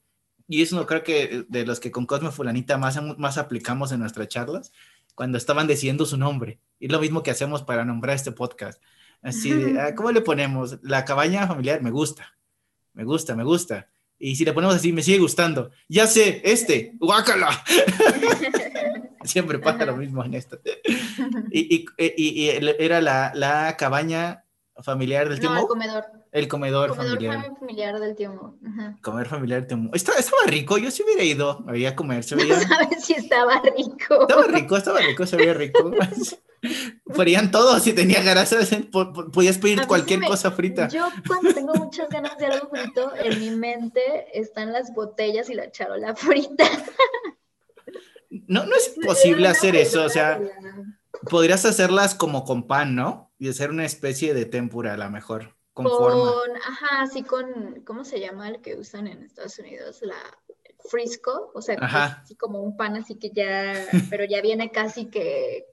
Y eso no creo que de los que con Cosme Fulanita más, más aplicamos en nuestras charlas, cuando estaban decidiendo su nombre. Y lo mismo que hacemos para nombrar este podcast. Así de, ah, ¿cómo le ponemos? La cabaña familiar, me gusta, me gusta, me gusta. Y si le ponemos así, me sigue gustando. Ya sé, este, guácala. Siempre pasa lo mismo en esto. Y, y, era la, la, cabaña familiar del No, el comedor. El comedor, comedor familiar. familiar del tío Mo. Comer familiar del tío Mo. Estaba, rico, yo sí hubiera ido a comer. Se veía... No sabes si estaba rico. Estaba rico, estaba rico, se veía rico. Fueran todos si tenía ganas, podías pedir cualquier cosa frita. Yo cuando tengo muchas ganas de algo frito, en mi mente están las botellas y la charola frita. No, no es posible hacer eso, o sea, podrías hacerlas como con pan, ¿no? Y hacer una especie de tempura a lo mejor con, con ajá, así con, ¿cómo se llama el que usan en Estados Unidos? La frisco, o sea, así como un pan así que ya, pero ya viene casi que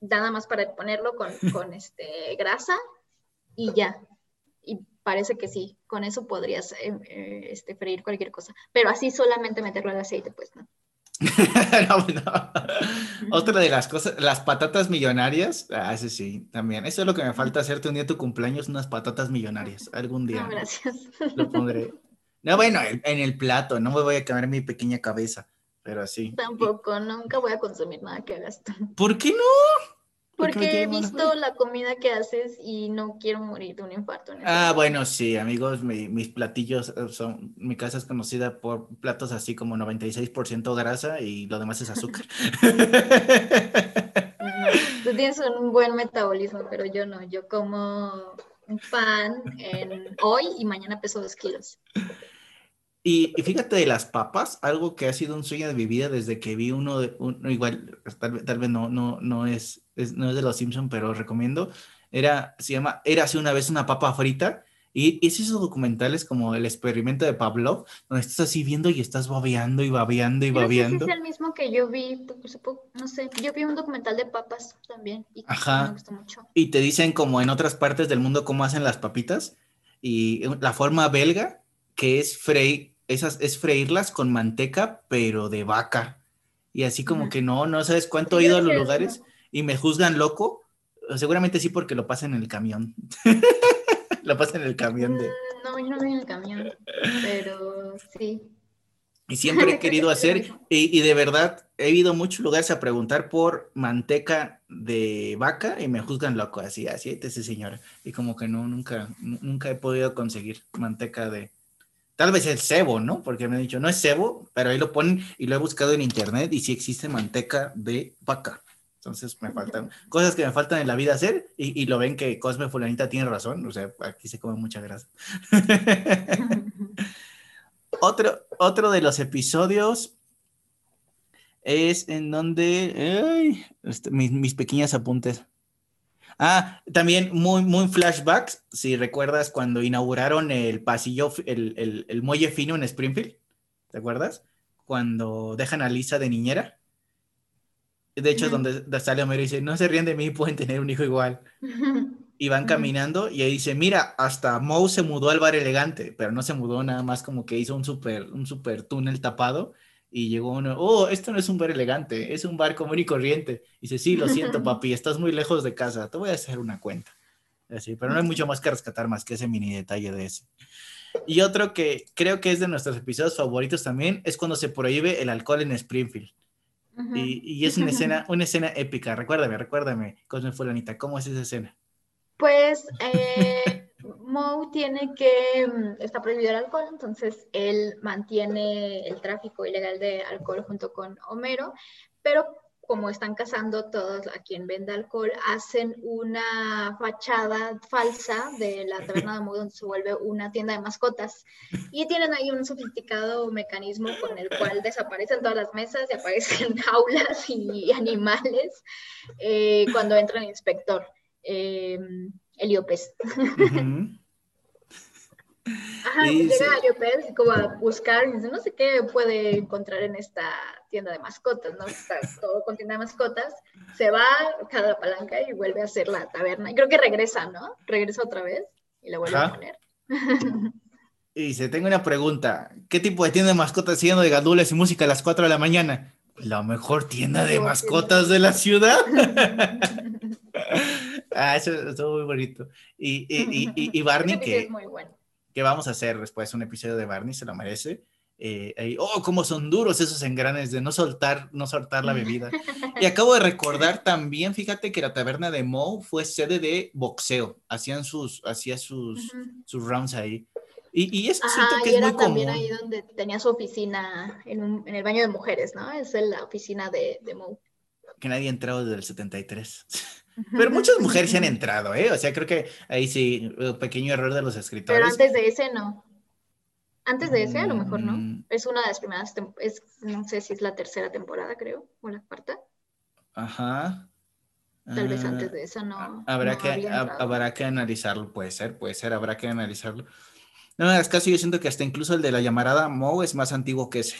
nada más para ponerlo con, con este grasa y ya. Y parece que sí, con eso podrías eh, eh, este, freír cualquier cosa, pero así solamente meterlo al aceite, pues no. Otra de las cosas, las patatas millonarias, ah, sí, sí, también. Eso es lo que me falta hacerte un día tu cumpleaños, unas patatas millonarias, algún día. No, gracias. Lo pondré. No, bueno, en el plato, no me voy a quemar mi pequeña cabeza, pero así. Tampoco, nunca voy a consumir nada que hagas tú. ¿Por qué no? Porque he visto la comida que haces y no quiero morir de un infarto. ah, bueno, sí, amigos, mis platillos eh, son, mi casa es conocida por platos así como 96% grasa y lo demás es azúcar. tú tienes un buen metabolismo, pero yo no, yo como un pan en hoy y mañana peso dos kilos. Y, fíjate de las papas, algo que ha sido un sueño de mi vida desde que vi uno, de, igual, tal, tal, vez no, no, no es no es de los Simpson, pero recomiendo. Era, se llama, era hace una vez una papa frita. Y es esos documentales como el experimento de Pavlov, donde estás así viendo y estás babeando y babeando y babeando. es el mismo que yo vi, no sé, yo vi un documental de papas también y Ajá. me gustó mucho. Y te dicen como en otras partes del mundo cómo hacen las papitas y la forma belga que es freír, esas, es freírlas con manteca pero de vaca. Y así como que no, no sabes cuánto he ido a los lugares y me juzgan loco, seguramente sí porque lo pasan en el camión. lo pasan en el camión de... Mm, no, yo no voy en el camión, pero sí. Y siempre he querido hacer, y, de verdad, he ido a muchos lugares a preguntar por manteca de vaca y me juzgan loco, así, así, ese señor. Y como que no, nunca, nunca he podido conseguir manteca de, tal vez el cebo, ¿no? Porque me han dicho, no es cebo, pero ahí lo ponen y lo he buscado en internet y sí existe manteca de vaca. Entonces me faltan cosas que me faltan en la vida hacer y, lo ven que Cosme Fulanita tiene razón, o sea, aquí se come mucha grasa. otro, otro de los episodios es en donde, este, mis, pequeñas apuntes. Ah, también muy, muy flashbacks, si recuerdas cuando inauguraron el pasillo, el, el muelle fino en Springfield, ¿te acuerdas? Cuando dejan a Lisa de niñera de hecho, donde sale Homero y dice, no se ríen de mí, pueden tener un hijo igual. Y van caminando y ahí dice, mira, hasta Moe se mudó al bar elegante, pero no se mudó nada más como que hizo un super, un super túnel tapado y llegó uno, oh, esto no es un bar elegante, es un bar común y corriente. Y dice, sí, lo siento, papi, estás muy lejos de casa, te voy a hacer una cuenta. Así, pero no hay mucho más que rescatar más que ese mini detalle de ese. Y otro que creo que es de nuestros episodios favoritos también es cuando se prohíbe el alcohol en Springfield. y, es una escena, una escena épica. Recuérdame, recuérdame, Cosme Fulanita, ¿cómo es esa escena? Pues eh, Moe tiene que, mm, está prohibido el alcohol, entonces él mantiene el tráfico ilegal de alcohol junto con Homero, pero como están cazando todos a quien vende alcohol, hacen una fachada falsa de la taberna de Moe donde se vuelve una tienda de mascotas. Y tienen ahí un sofisticado mecanismo con el cual desaparecen todas las mesas y aparecen jaulas y animales eh, cuando entra el inspector. Eh, Heliopes. Ajá, llega Heliopes como a buscar y dice, no sé qué puede encontrar en esta tienda de mascotas, ¿no? Está todo con tienda de mascotas. Se va cada palanca y vuelve a hacer la taberna. Y creo que regresa, ¿no? Regresa otra vez y la vuelve a poner. Y se tengo una pregunta. ¿Qué tipo de tienda de mascotas siendo de gandules y música a las 4 de la mañana? La mejor tienda de mascotas de la ciudad. ah, eso estuvo muy bonito. Y, y, y, y Barney, que, que vamos a hacer después un episodio de Barney, se lo merece. Eh, oh, cómo son duros esos engranes de no soltar, no soltar la bebida. Y acabo de recordar también, fíjate que la taberna de Moe fue sede de boxeo. Hacían sus, hacía sus, sus rounds ahí. Y, y eso siento que es era muy también ahí donde tenía su oficina en, un, en, el baño de mujeres, ¿no? Es la oficina de, de Moe. Que nadie ha entrado desde el 73. Pero muchas mujeres se han entrado, ¿eh? O sea, creo que ahí sí, un pequeño error de los escritores. Pero antes de ese no. Antes de ese, a lo mejor no. Mm. Es una de las primeras, es, no sé si es la tercera temporada, creo, o la cuarta. Ajá. Tal vez antes de esa no. Habrá, que, habrá que analizarlo, puede ser, puede ser, habrá que analizarlo. No es caso, yo siento que hasta incluso el de la llamarada Mo es más antiguo que ese.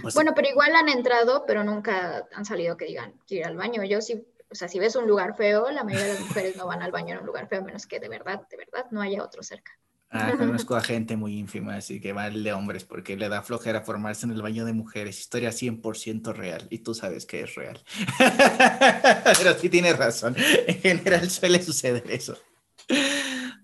Pues bueno, pero igual han entrado, pero nunca han salido que digan ir al baño. Yo sí, o sea, si ves un lugar feo, la mayoría de las mujeres no van al baño en un lugar feo, menos que de verdad, de verdad, no haya otro cerca. Ah, conozco a gente muy ínfima, así que va el de hombres, porque le da flojera formarse en el baño de mujeres. Historia 100% real, y tú sabes que es real. Pero sí tienes razón, en general suele suceder eso.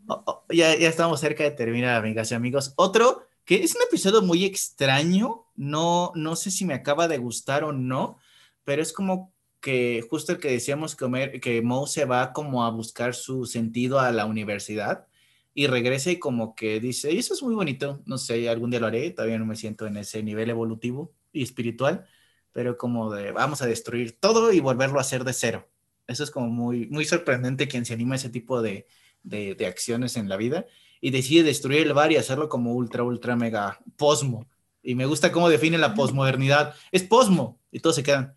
Oh, oh, ya, ya estamos cerca de terminar, amigas y amigos. Otro que es un episodio muy extraño, no, no sé si me acaba de gustar o no, pero es como que justo el que decíamos que, que Mo se va como a buscar su sentido a la universidad y regresa y como que dice, eso es muy bonito, no sé, algún día lo haré, todavía no me siento en ese nivel evolutivo y espiritual, pero como de vamos a destruir todo y volverlo a hacer de cero. Eso es como muy, muy sorprendente quien se anima a ese tipo de, de, de acciones en la vida y decide destruir el bar y hacerlo como ultra, ultra, mega posmo. Y me gusta cómo define la posmodernidad. Es posmo. Y todos se quedan.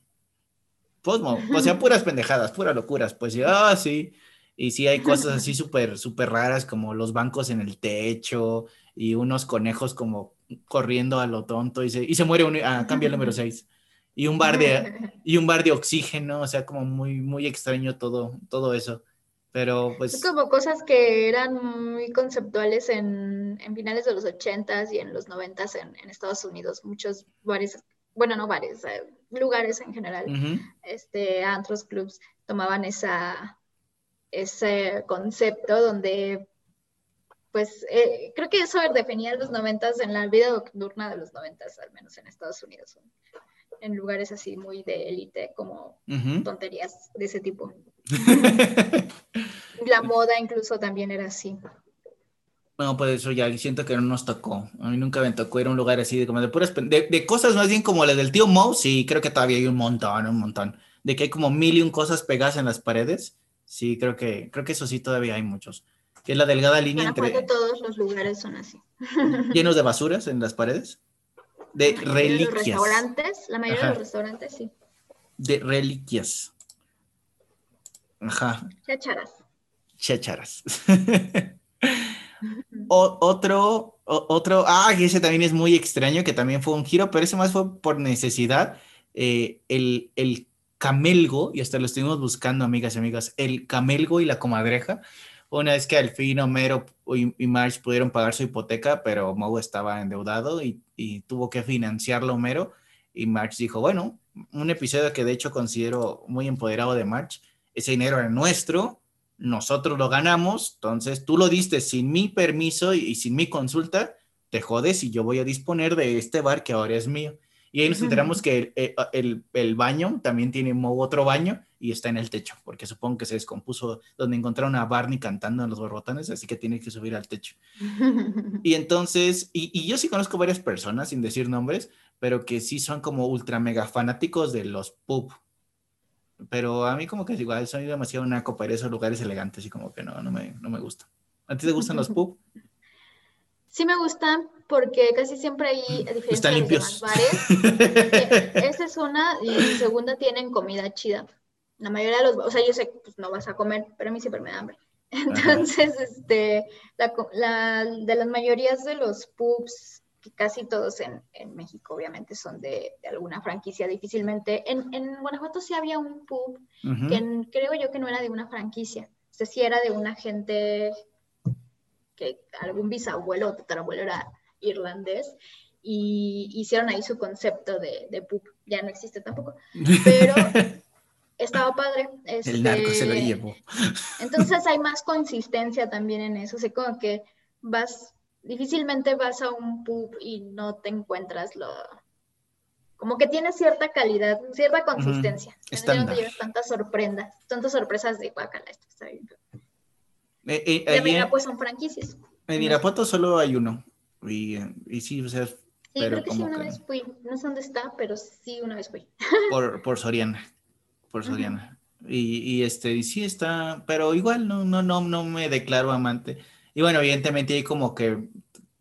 Posmo. O sea, puras pendejadas, puras locuras. Pues, ah, sí. Y sí hay cosas así súper, súper raras como los bancos en el techo y unos conejos como corriendo a lo tonto y se, y se muere uno, ah, cambia el número 6. Y un bar de, y un bar de oxígeno, o sea, como muy, muy extraño todo, todo eso. Pero pues... Es como cosas que eran muy conceptuales en, en finales de los 80s y en los 90s en, en Estados Unidos. Muchos bares, bueno, no bares, eh, lugares en general, este, antros, clubs, tomaban esa, ese concepto donde, pues, eh, creo que eso definía los noventas en la vida nocturna de los noventas, al menos en Estados Unidos, en lugares así muy de élite, como tonterías de ese tipo. la moda incluso también era así. Bueno, pues eso ya siento que no nos tocó. A mí nunca me tocó ir a un lugar así de como de puras de, de cosas más bien como la del tío Moe, sí, creo que todavía hay un montón, un montón. De que hay como mil y un cosas pegadas en las paredes Sí, creo que, creo que eso sí todavía hay muchos. Que es la delgada línea entre. todos los lugares son así. Llenos de basuras en las paredes. De reliquias. Los restaurantes, la mayoría de los restaurantes, sí. De reliquias. Ajá. Chacharas. Chacharas. otro, otro, ah, ese también es muy extraño, que también fue un giro, pero ese más fue por necesidad. Eh, el, el camelgo, y hasta lo estuvimos buscando, amigas y amigas, el camelgo y la comadreja. Una vez que al fin Homero y, Marge pudieron pagar su hipoteca, pero Moe estaba endeudado y, tuvo que financiarlo Homero. Y Marge dijo, bueno, un episodio que de hecho considero muy empoderado de Marge, ese dinero era nuestro, nosotros lo ganamos, entonces tú lo diste sin mi permiso y, sin mi consulta, te jodes y yo voy a disponer de este bar que ahora es mío. Y ahí nos enteramos que eh, el, el, baño también tiene otro baño y está en el techo, porque supongo que se descompuso donde encontraron a Barney cantando en los borbotones, así que tiene que subir al techo. y entonces, y, y, yo sí conozco varias personas, sin decir nombres, pero que sí son como ultra mega fanáticos de los pub. Pero a mí como que es igual, soy demasiado naco para esos lugares elegantes y como que no, no me, no me gusta. ¿A ti te gustan los pub? Sí me gustan porque casi siempre hay diferentes Están limpios. bares. Esa es una y segunda tienen comida chida. La mayoría de los, o sea, yo sé que pues, no vas a comer, pero a mí siempre me da hambre. Entonces, este, la, la, de las mayorías de los pubs casi todos en, en México obviamente son de, de, alguna franquicia, difícilmente. En, en, Guanajuato sí había un pub que creo yo que no era de una franquicia, o sea, sí era de una gente que algún bisabuelo o tatarabuelo era irlandés y hicieron ahí su concepto de, de pub, ya no existe tampoco, pero estaba padre. el narco se lo este, llevó. Entonces hay más consistencia también en eso, o sea, como que vas difícilmente vas a un pub y no te encuentras lo... Como que tiene cierta calidad, cierta consistencia. No te llevas tantas sorprendas, tantas sorpresas de guacala, esto está bien. Eh, eh, y en pues son franquicias. En Irapuato solo hay uno. Y, y sí, o sea... Sí, pero creo que sí una vez fui. No sé dónde está, pero sí una vez fui. Por, por Soriana. Por Soriana. y, y, este, y sí está, pero igual no, no, no, no me declaro amante. Y bueno, evidentemente ahí como que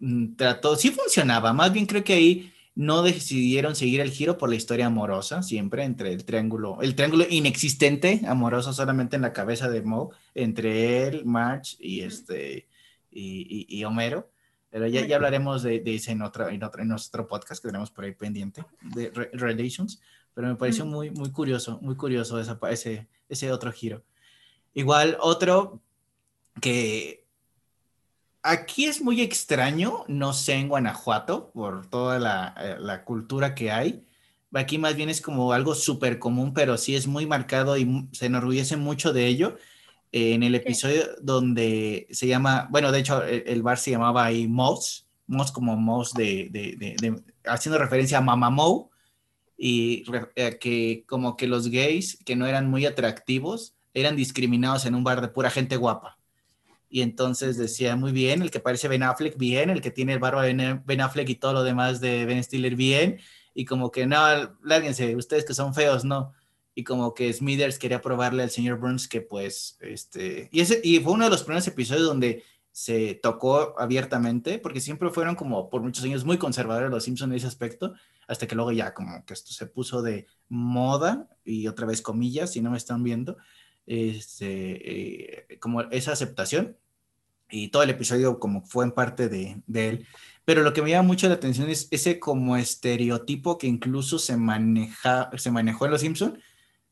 mm, trató, sí funcionaba, más bien creo que ahí no decidieron seguir el giro por la historia amorosa, siempre entre el triángulo, el triángulo inexistente, amoroso solamente en la cabeza de Moe, entre él, March y este y, y, Homero. Pero ya, ya hablaremos de, de ese en, otra, en, otro, en nuestro podcast que tenemos por ahí pendiente, de Relations. Pero me pareció muy, muy curioso, muy curioso esa, ese, ese otro giro. Igual otro que Aquí es muy extraño, no sé en Guanajuato, por toda la, eh, la cultura que hay. Aquí más bien es como algo súper común, pero sí es muy marcado y se enorgullece mucho de ello. en el episodio donde se llama, bueno, de hecho el, bar se llamaba ahí Moss, Moss como Moss de, de, de, haciendo referencia a Mama Mo, y eh, que como que los gays que no eran muy atractivos eran discriminados en un bar de pura gente guapa y entonces decía, muy bien, el que parece Ben Affleck, bien, el que tiene el barba de Ben Affleck y todo lo demás de Ben Stiller, bien, y como que no, lárguense, ustedes que son feos, no. Y como que Smithers quería probarle al señor Burns que pues, este, y, ese, y fue uno de los primeros episodios donde se tocó abiertamente, porque siempre fueron como por muchos años muy conservadores los Simpsons en ese aspecto, hasta que luego ya como que esto se puso de moda, y otra vez comillas, si no me están viendo, este, eh, como esa aceptación y todo el episodio como fue en parte de, él. Pero lo que me llama mucho la atención es ese como estereotipo que incluso se, maneja, se manejó en Los Simpson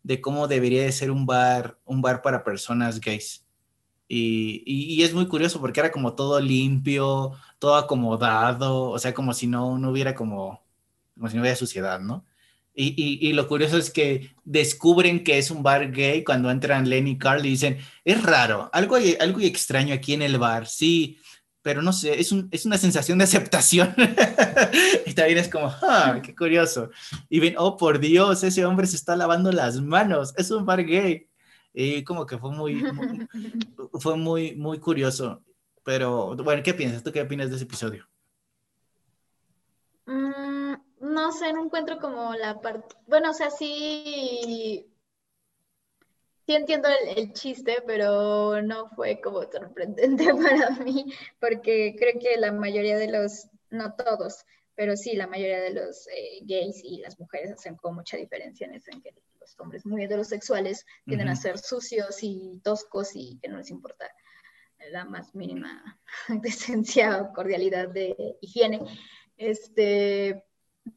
de cómo debería de ser un bar, un bar para personas gays. Y, y, es muy curioso porque era como todo limpio, todo acomodado, o sea, como si no, no hubiera como, como si no hubiera suciedad, ¿no? Y, lo curioso es que descubren que es un bar gay cuando entran Lenny y Carl y dicen, es raro, algo, algo extraño aquí en el bar, sí, pero no sé, es, es una sensación de aceptación. y también es como, ah, qué curioso. Y ven, oh, por Dios, ese hombre se está lavando las manos, es un bar gay. Y como que fue muy, fue muy, muy curioso. Pero bueno, ¿qué piensas? ¿Tú qué opinas de ese episodio? No sé, no encuentro como la parte, bueno, o sea, sí, sí entiendo el, chiste, pero no fue como sorprendente para mí, porque creo que la mayoría de los, no todos, pero sí, la mayoría de los eh, gays y las mujeres hacen como mucha diferencia en eso, en que los hombres muy heterosexuales tienden a ser sucios y toscos y que no les importa la más mínima decencia o cordialidad de higiene. Este,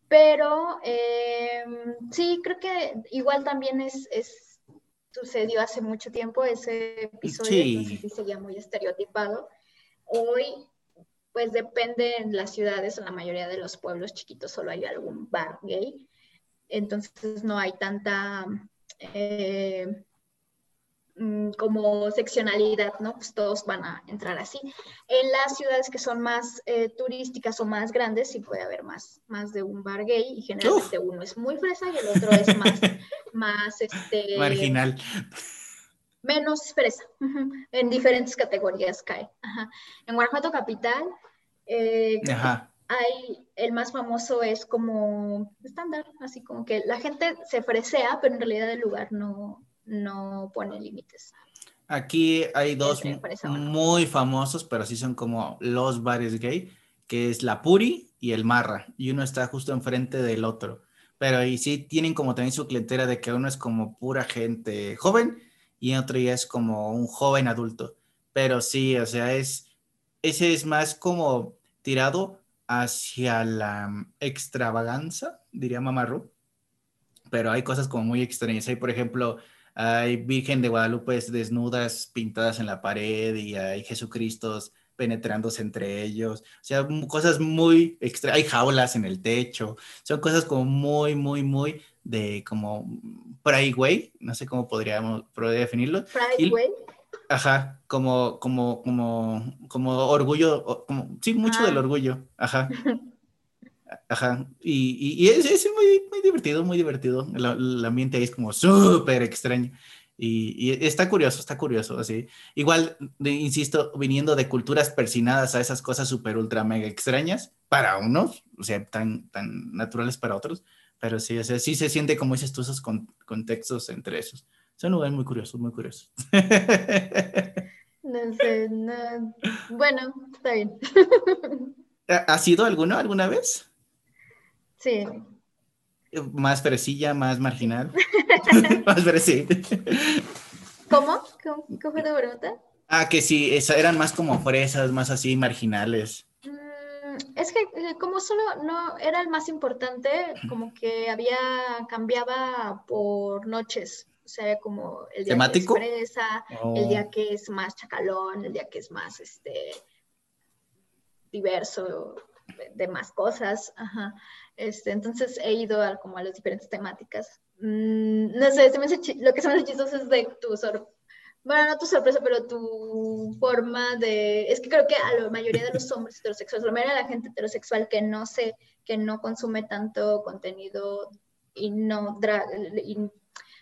pero em, sí, creo que igual también es, es, sucedió hace mucho tiempo ese episodio, sí. no sería muy estereotipado. Hoy, pues depende en las ciudades, en la mayoría de los pueblos chiquitos solo hay algún bar gay, entonces no hay tanta... Eh, como seccionalidad, ¿no? Pues todos van a entrar así. En las ciudades que son más eh, turísticas o más grandes, sí puede haber más, más de un bar gay y generalmente uno es muy fresa y el otro es más, más este, marginal. Menos fresa. En diferentes categorías cae. En Guanajuato capital, eh, hay, el más famoso es como estándar, así como que la gente se fresea, pero en realidad el lugar no, no pone límites. Aquí hay dos muy famosos, pero sí son como los bares gay, que es la Puri y el Marra, y uno está justo enfrente del otro. Pero ahí sí tienen como también su clientela de que uno es como pura gente joven y otro ya es como un joven adulto. Pero sí, o sea, es, ese es más como tirado hacia la extravaganza, diría Mamarru, pero hay cosas como muy extrañas. Hay, por ejemplo, hay Virgen de Guadalupe desnudas pintadas en la pared y hay Jesucristos penetrándose entre ellos. O sea, cosas muy extrañas. Hay jaulas en el techo. Son cosas como muy, muy, muy de como Pride Way. No sé cómo podríamos podría definirlo. Pride Way. Ajá, como, como, como, como orgullo, como, sí, mucho del orgullo, ajá. Ajá, y, y, es, es, muy, muy divertido, muy divertido. El, el ambiente ahí es como súper extraño. Y, y, está curioso, está curioso, así. Igual, insisto, viniendo de culturas persinadas a esas cosas súper, ultra, mega extrañas, para unos, o sea, tan, tan naturales para otros, pero sí, o sea, sí se siente como dices tú esos con, contextos entre esos. Son lugares muy curiosos, muy curiosos. No sé, no. Bueno, está bien. ¿Ha sido alguno alguna vez? Sí. Más fresilla, más marginal. más fresilla. ¿Cómo? ¿Cómo, fue tu pregunta? Ah, que sí, eran más como fresas, más así marginales. Mm, es que eh, como solo no era el más importante, como que había, cambiaba por noches. O sea, como el día que es fresa, el día oh. que es más chacalón, el día que es más este diverso, de, más cosas. Ajá. Este, entonces he ido a, como a las diferentes temáticas. Mm, no sé, lo que se me hace chistoso es de tu sorpresa. Bueno, no tu sorpresa, pero tu forma de... Es que creo que a la mayoría de los hombres heterosexuales, la mayoría de la gente heterosexual que no sé, que no consume tanto contenido y no, y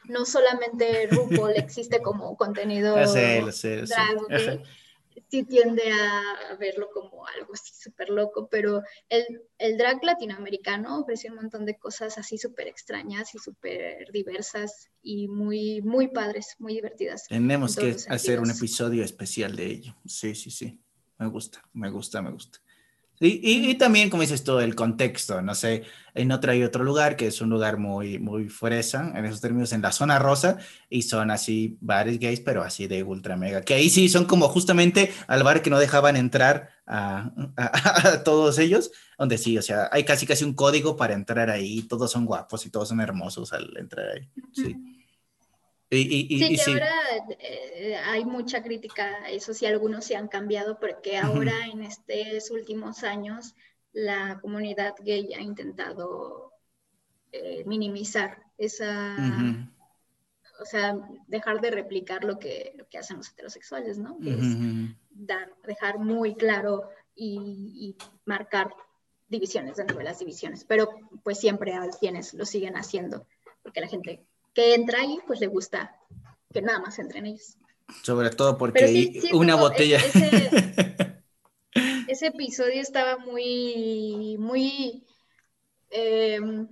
no solamente RuPaul existe como contenido drag, sí tiende a verlo como algo así súper loco, pero el, el, drag latinoamericano ofrece un montón de cosas así súper extrañas y súper diversas y muy, muy padres, muy divertidas. Tenemos que hacer un episodio especial de ello. Sí, sí, sí. Me gusta, me gusta, me gusta. Y, también, como dices tú, el contexto, no sé, en otro hay otro lugar que es un lugar muy, muy fresa, en esos términos, en la zona rosa, y son así bares gays, pero así de ultra mega, que ahí sí son como justamente al bar que no dejaban entrar a, a todos ellos, donde sí, o sea, hay casi casi un código para entrar ahí, todos son guapos y todos son hermosos al entrar ahí, sí sí, que ahora eh, hay mucha crítica, eso sí, algunos se han cambiado, porque ahora en estos últimos años la comunidad gay ha intentado eh, minimizar esa, o sea, dejar de replicar lo que, lo que hacen los heterosexuales, ¿no? Que es dar, dejar muy claro y, y marcar divisiones dentro de las divisiones, pero pues siempre hay quienes lo siguen haciendo, porque la gente que entra ahí, pues le gusta que nada más entren ellos. Sobre todo porque una botella. Ese, episodio estaba muy, muy em,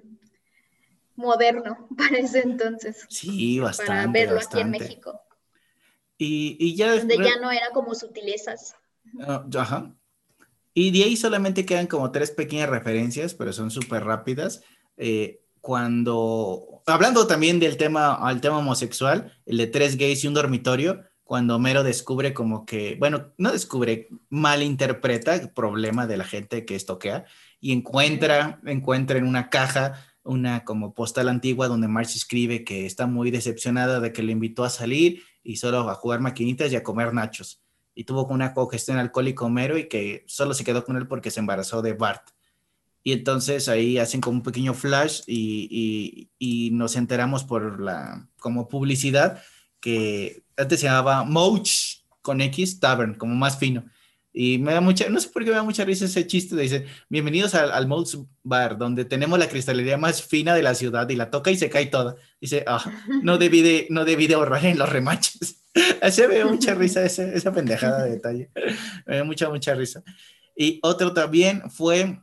moderno para ese entonces. Sí, bastante. Para verlo aquí en México. Y, ya. Donde ya no era como sutilezas. Ah, ajá. Y de ahí solamente quedan como tres pequeñas referencias, pero son súper rápidas. Eh, cuando, hablando también del tema, al tema homosexual, el de tres gays y un dormitorio, cuando Homero descubre como que, bueno, no descubre, malinterpreta el problema de la gente que estoquea y encuentra, encuentra en una caja una como postal antigua donde Marge escribe que está muy decepcionada de que le invitó a salir y solo a jugar maquinitas y a comer nachos. Y tuvo una congestión alcohólica Homero y que solo se quedó con él porque se embarazó de Bart. Y entonces ahí hacen como un pequeño flash y, y, nos enteramos por la como publicidad que antes se llamaba Mouch con X Tavern, como más fino. Y me da mucha, no sé por qué me da mucha risa ese chiste. Dice, bienvenidos al, al Bar, donde tenemos la cristalería más fina de la ciudad y la toca y se cae toda. Dice, ah, no debí de, no debí de ahorrar en los remaches. Así me da mucha risa ese, esa pendejada de detalle. Me da mucha, mucha risa. Y otro también fue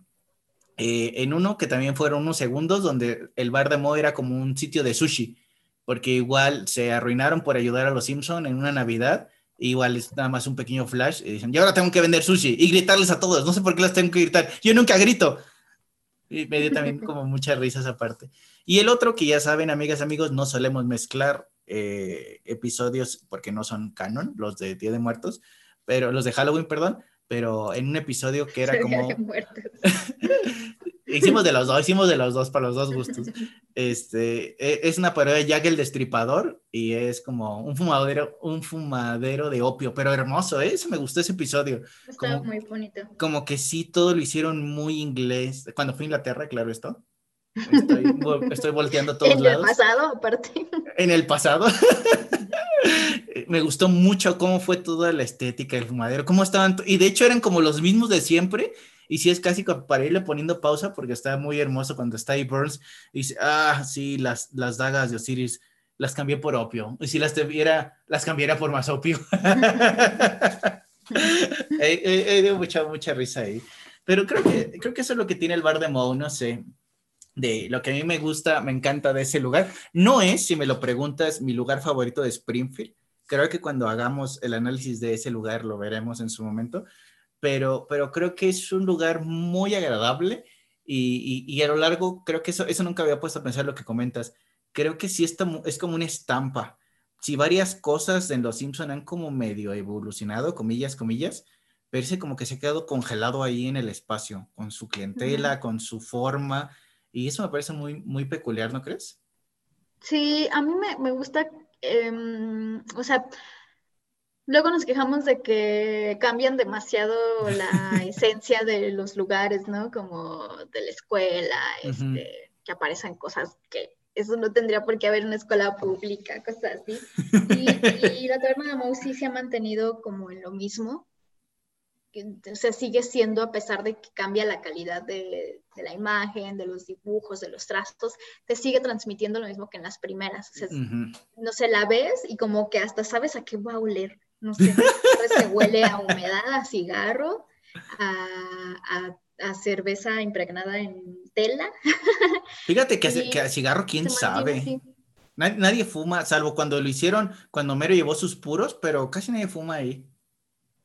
eh, en uno que también fueron unos segundos donde el bar de Mo era como un sitio de sushi, porque igual se arruinaron por ayudar a los Simpson en una Navidad Igual es nada más un pequeño flash y dicen, yo ahora tengo que vender sushi y gritarles a todos. No sé por qué les tengo que gritar. Yo nunca grito. Y me dio también como muchas risas aparte. Y el otro que ya saben, amigas, amigos, no solemos mezclar eh, episodios porque no son canon, los de Día de Muertos, pero los de Halloween, perdón, pero en un episodio que era como... hicimos de los dos, hicimos de los dos para los dos gustos. Este, e, es una parodia de Jack el Destripador y es como un fumadero, un fumadero de opio, pero hermoso, ¿eh? Eso me gustó ese episodio. Estaba muy bonito. Como que sí, todo lo hicieron muy inglés. Cuando fui a Inglaterra, claro esto. Estoy, estoy volteando a todos lados. En el pasado, aparte. En el pasado. me gustó mucho cómo fue toda la estética del fumadero, cómo estaban, y de hecho eran como los mismos de siempre, y sí es casi para irle poniendo pausa porque está muy hermoso cuando está ahí Burns y dice, ah, sí, las, las dagas de Osiris las cambié por opio. Y si las tuviera, las cambiara por más opio. he, he, mucha, mucha risa ahí. Pero creo que, creo que eso es lo que tiene el bar de Moe, no sé. De lo que a mí me gusta, me encanta de ese lugar. No es, si me lo preguntas, mi lugar favorito de Springfield. Creo que cuando hagamos el análisis de ese lugar lo veremos en su momento pero, pero creo que es un lugar muy agradable y, y, a lo largo, creo que eso, eso nunca había puesto a pensar lo que comentas. Creo que sí está, es como una estampa. Si varias cosas en Los Simpson han como medio evolucionado, comillas, comillas, verse como que se ha quedado congelado ahí en el espacio, con su clientela, con su forma, y eso me parece muy, muy peculiar, ¿no crees? Sí, a mí me, me gusta, eh, o sea, Luego nos quejamos de que cambian demasiado la esencia de los lugares, ¿no? Como de la escuela, este, que aparecen cosas que eso no tendría por qué haber en una escuela pública, cosas así. Y, la taberna de Moe sí se ha mantenido como en lo mismo. O sea, sigue siendo, a pesar de que cambia la calidad de, de, la imagen, de los dibujos, de los trastos, te sigue transmitiendo lo mismo que en las primeras. O sea, no se la ves y como que hasta sabes a qué va a oler no sé, se huele a humedad, a cigarro, a, cerveza impregnada en tela. Fíjate que, que a cigarro, quién sabe. Nadie, fuma, salvo cuando lo hicieron, cuando Mero llevó sus puros, pero casi nadie fuma ahí.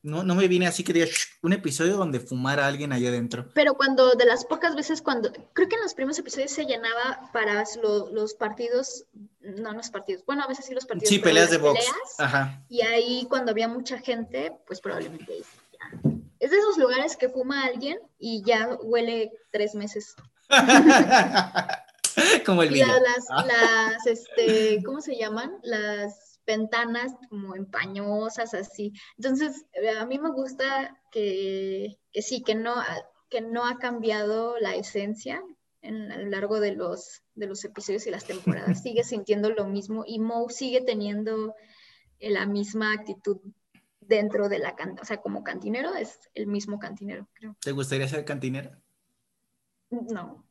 No, no me viene así que diga un episodio donde fumara alguien allá adentro. Pero cuando, de las pocas veces, cuando, creo que en los primeros episodios se llenaba para los partidos, no los partidos, bueno, a veces sí los partidos. Sí, peleas de box. Ajá. Y ahí cuando había mucha gente, pues probablemente ya. Es de esos lugares que fuma alguien y ya huele tres meses. Como el vino. Las, ah. las, este, ¿cómo se llaman? Las ventanas como empañosas, así. Entonces, eh, a mí me gusta que, sí, que no, que no ha cambiado la esencia en, a lo largo de los, de los episodios y las temporadas. Sigue sintiendo lo mismo y Moe sigue teniendo eh, la misma actitud dentro de la cantina, o sea, como cantinero es el mismo cantinero, creo. ¿Te gustaría ser cantinero? No.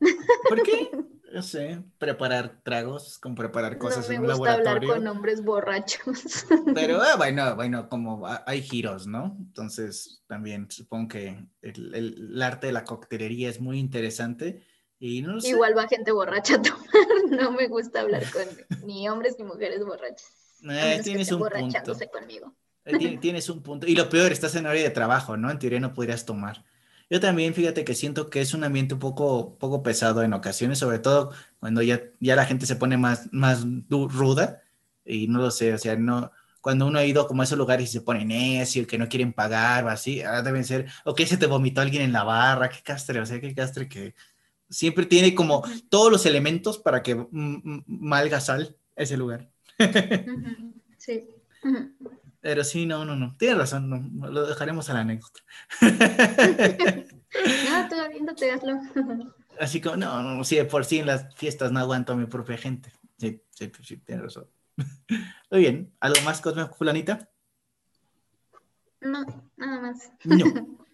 ¿Por qué? No sé, preparar tragos, como preparar cosas en un laboratorio. hablar con hombres borrachos. Pero ah, bueno, bueno, como hay giros, ¿no? Entonces también supongo que el, arte de la coctelería es muy interesante. Y no Igual va gente borracha a tomar, no me gusta hablar con ni hombres ni mujeres borrachas. Eh, tienes un punto. Conmigo. Eh, tienes un punto. Y lo peor, estás en hora de trabajo, ¿no? En teoría no podrías tomar. Yo también, fíjate que siento que es un ambiente un poco, poco pesado en ocasiones, sobre todo cuando ya, ya la gente se pone más, más ruda y no lo sé, o sea, no, cuando uno ha ido como a esos lugares y se pone necio, que no quieren pagar o así, ah, deben ser, o que se te vomitó alguien en la barra, qué castre, o sea, qué castre que siempre tiene como todos los elementos para que malga sal ese lugar. Sí. Pero sí, no, no, no. Tienes razón, no, lo dejaremos a la anécdota. no, todavía no te hazlo. Así como, no, no, sí, por sí en las fiestas no aguanto a mi propia gente. Sí, sí, sí, tienes razón. Muy bien. ¿Algo más, Cosme Fulanita? No, nada más. No.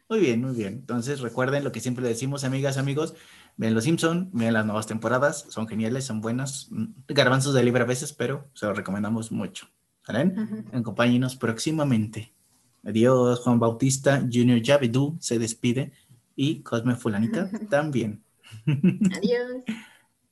Muy bien, muy bien. Entonces recuerden lo que siempre decimos, amigas, amigos. Ven Los Simpson, ven las nuevas temporadas, son geniales, son buenas. Garbanzos de libre a veces, pero se los recomendamos mucho. Acompáñenos próximamente. Adiós, Juan Bautista, Junior Javidú se despide y Cosme Fulanita también. Adiós.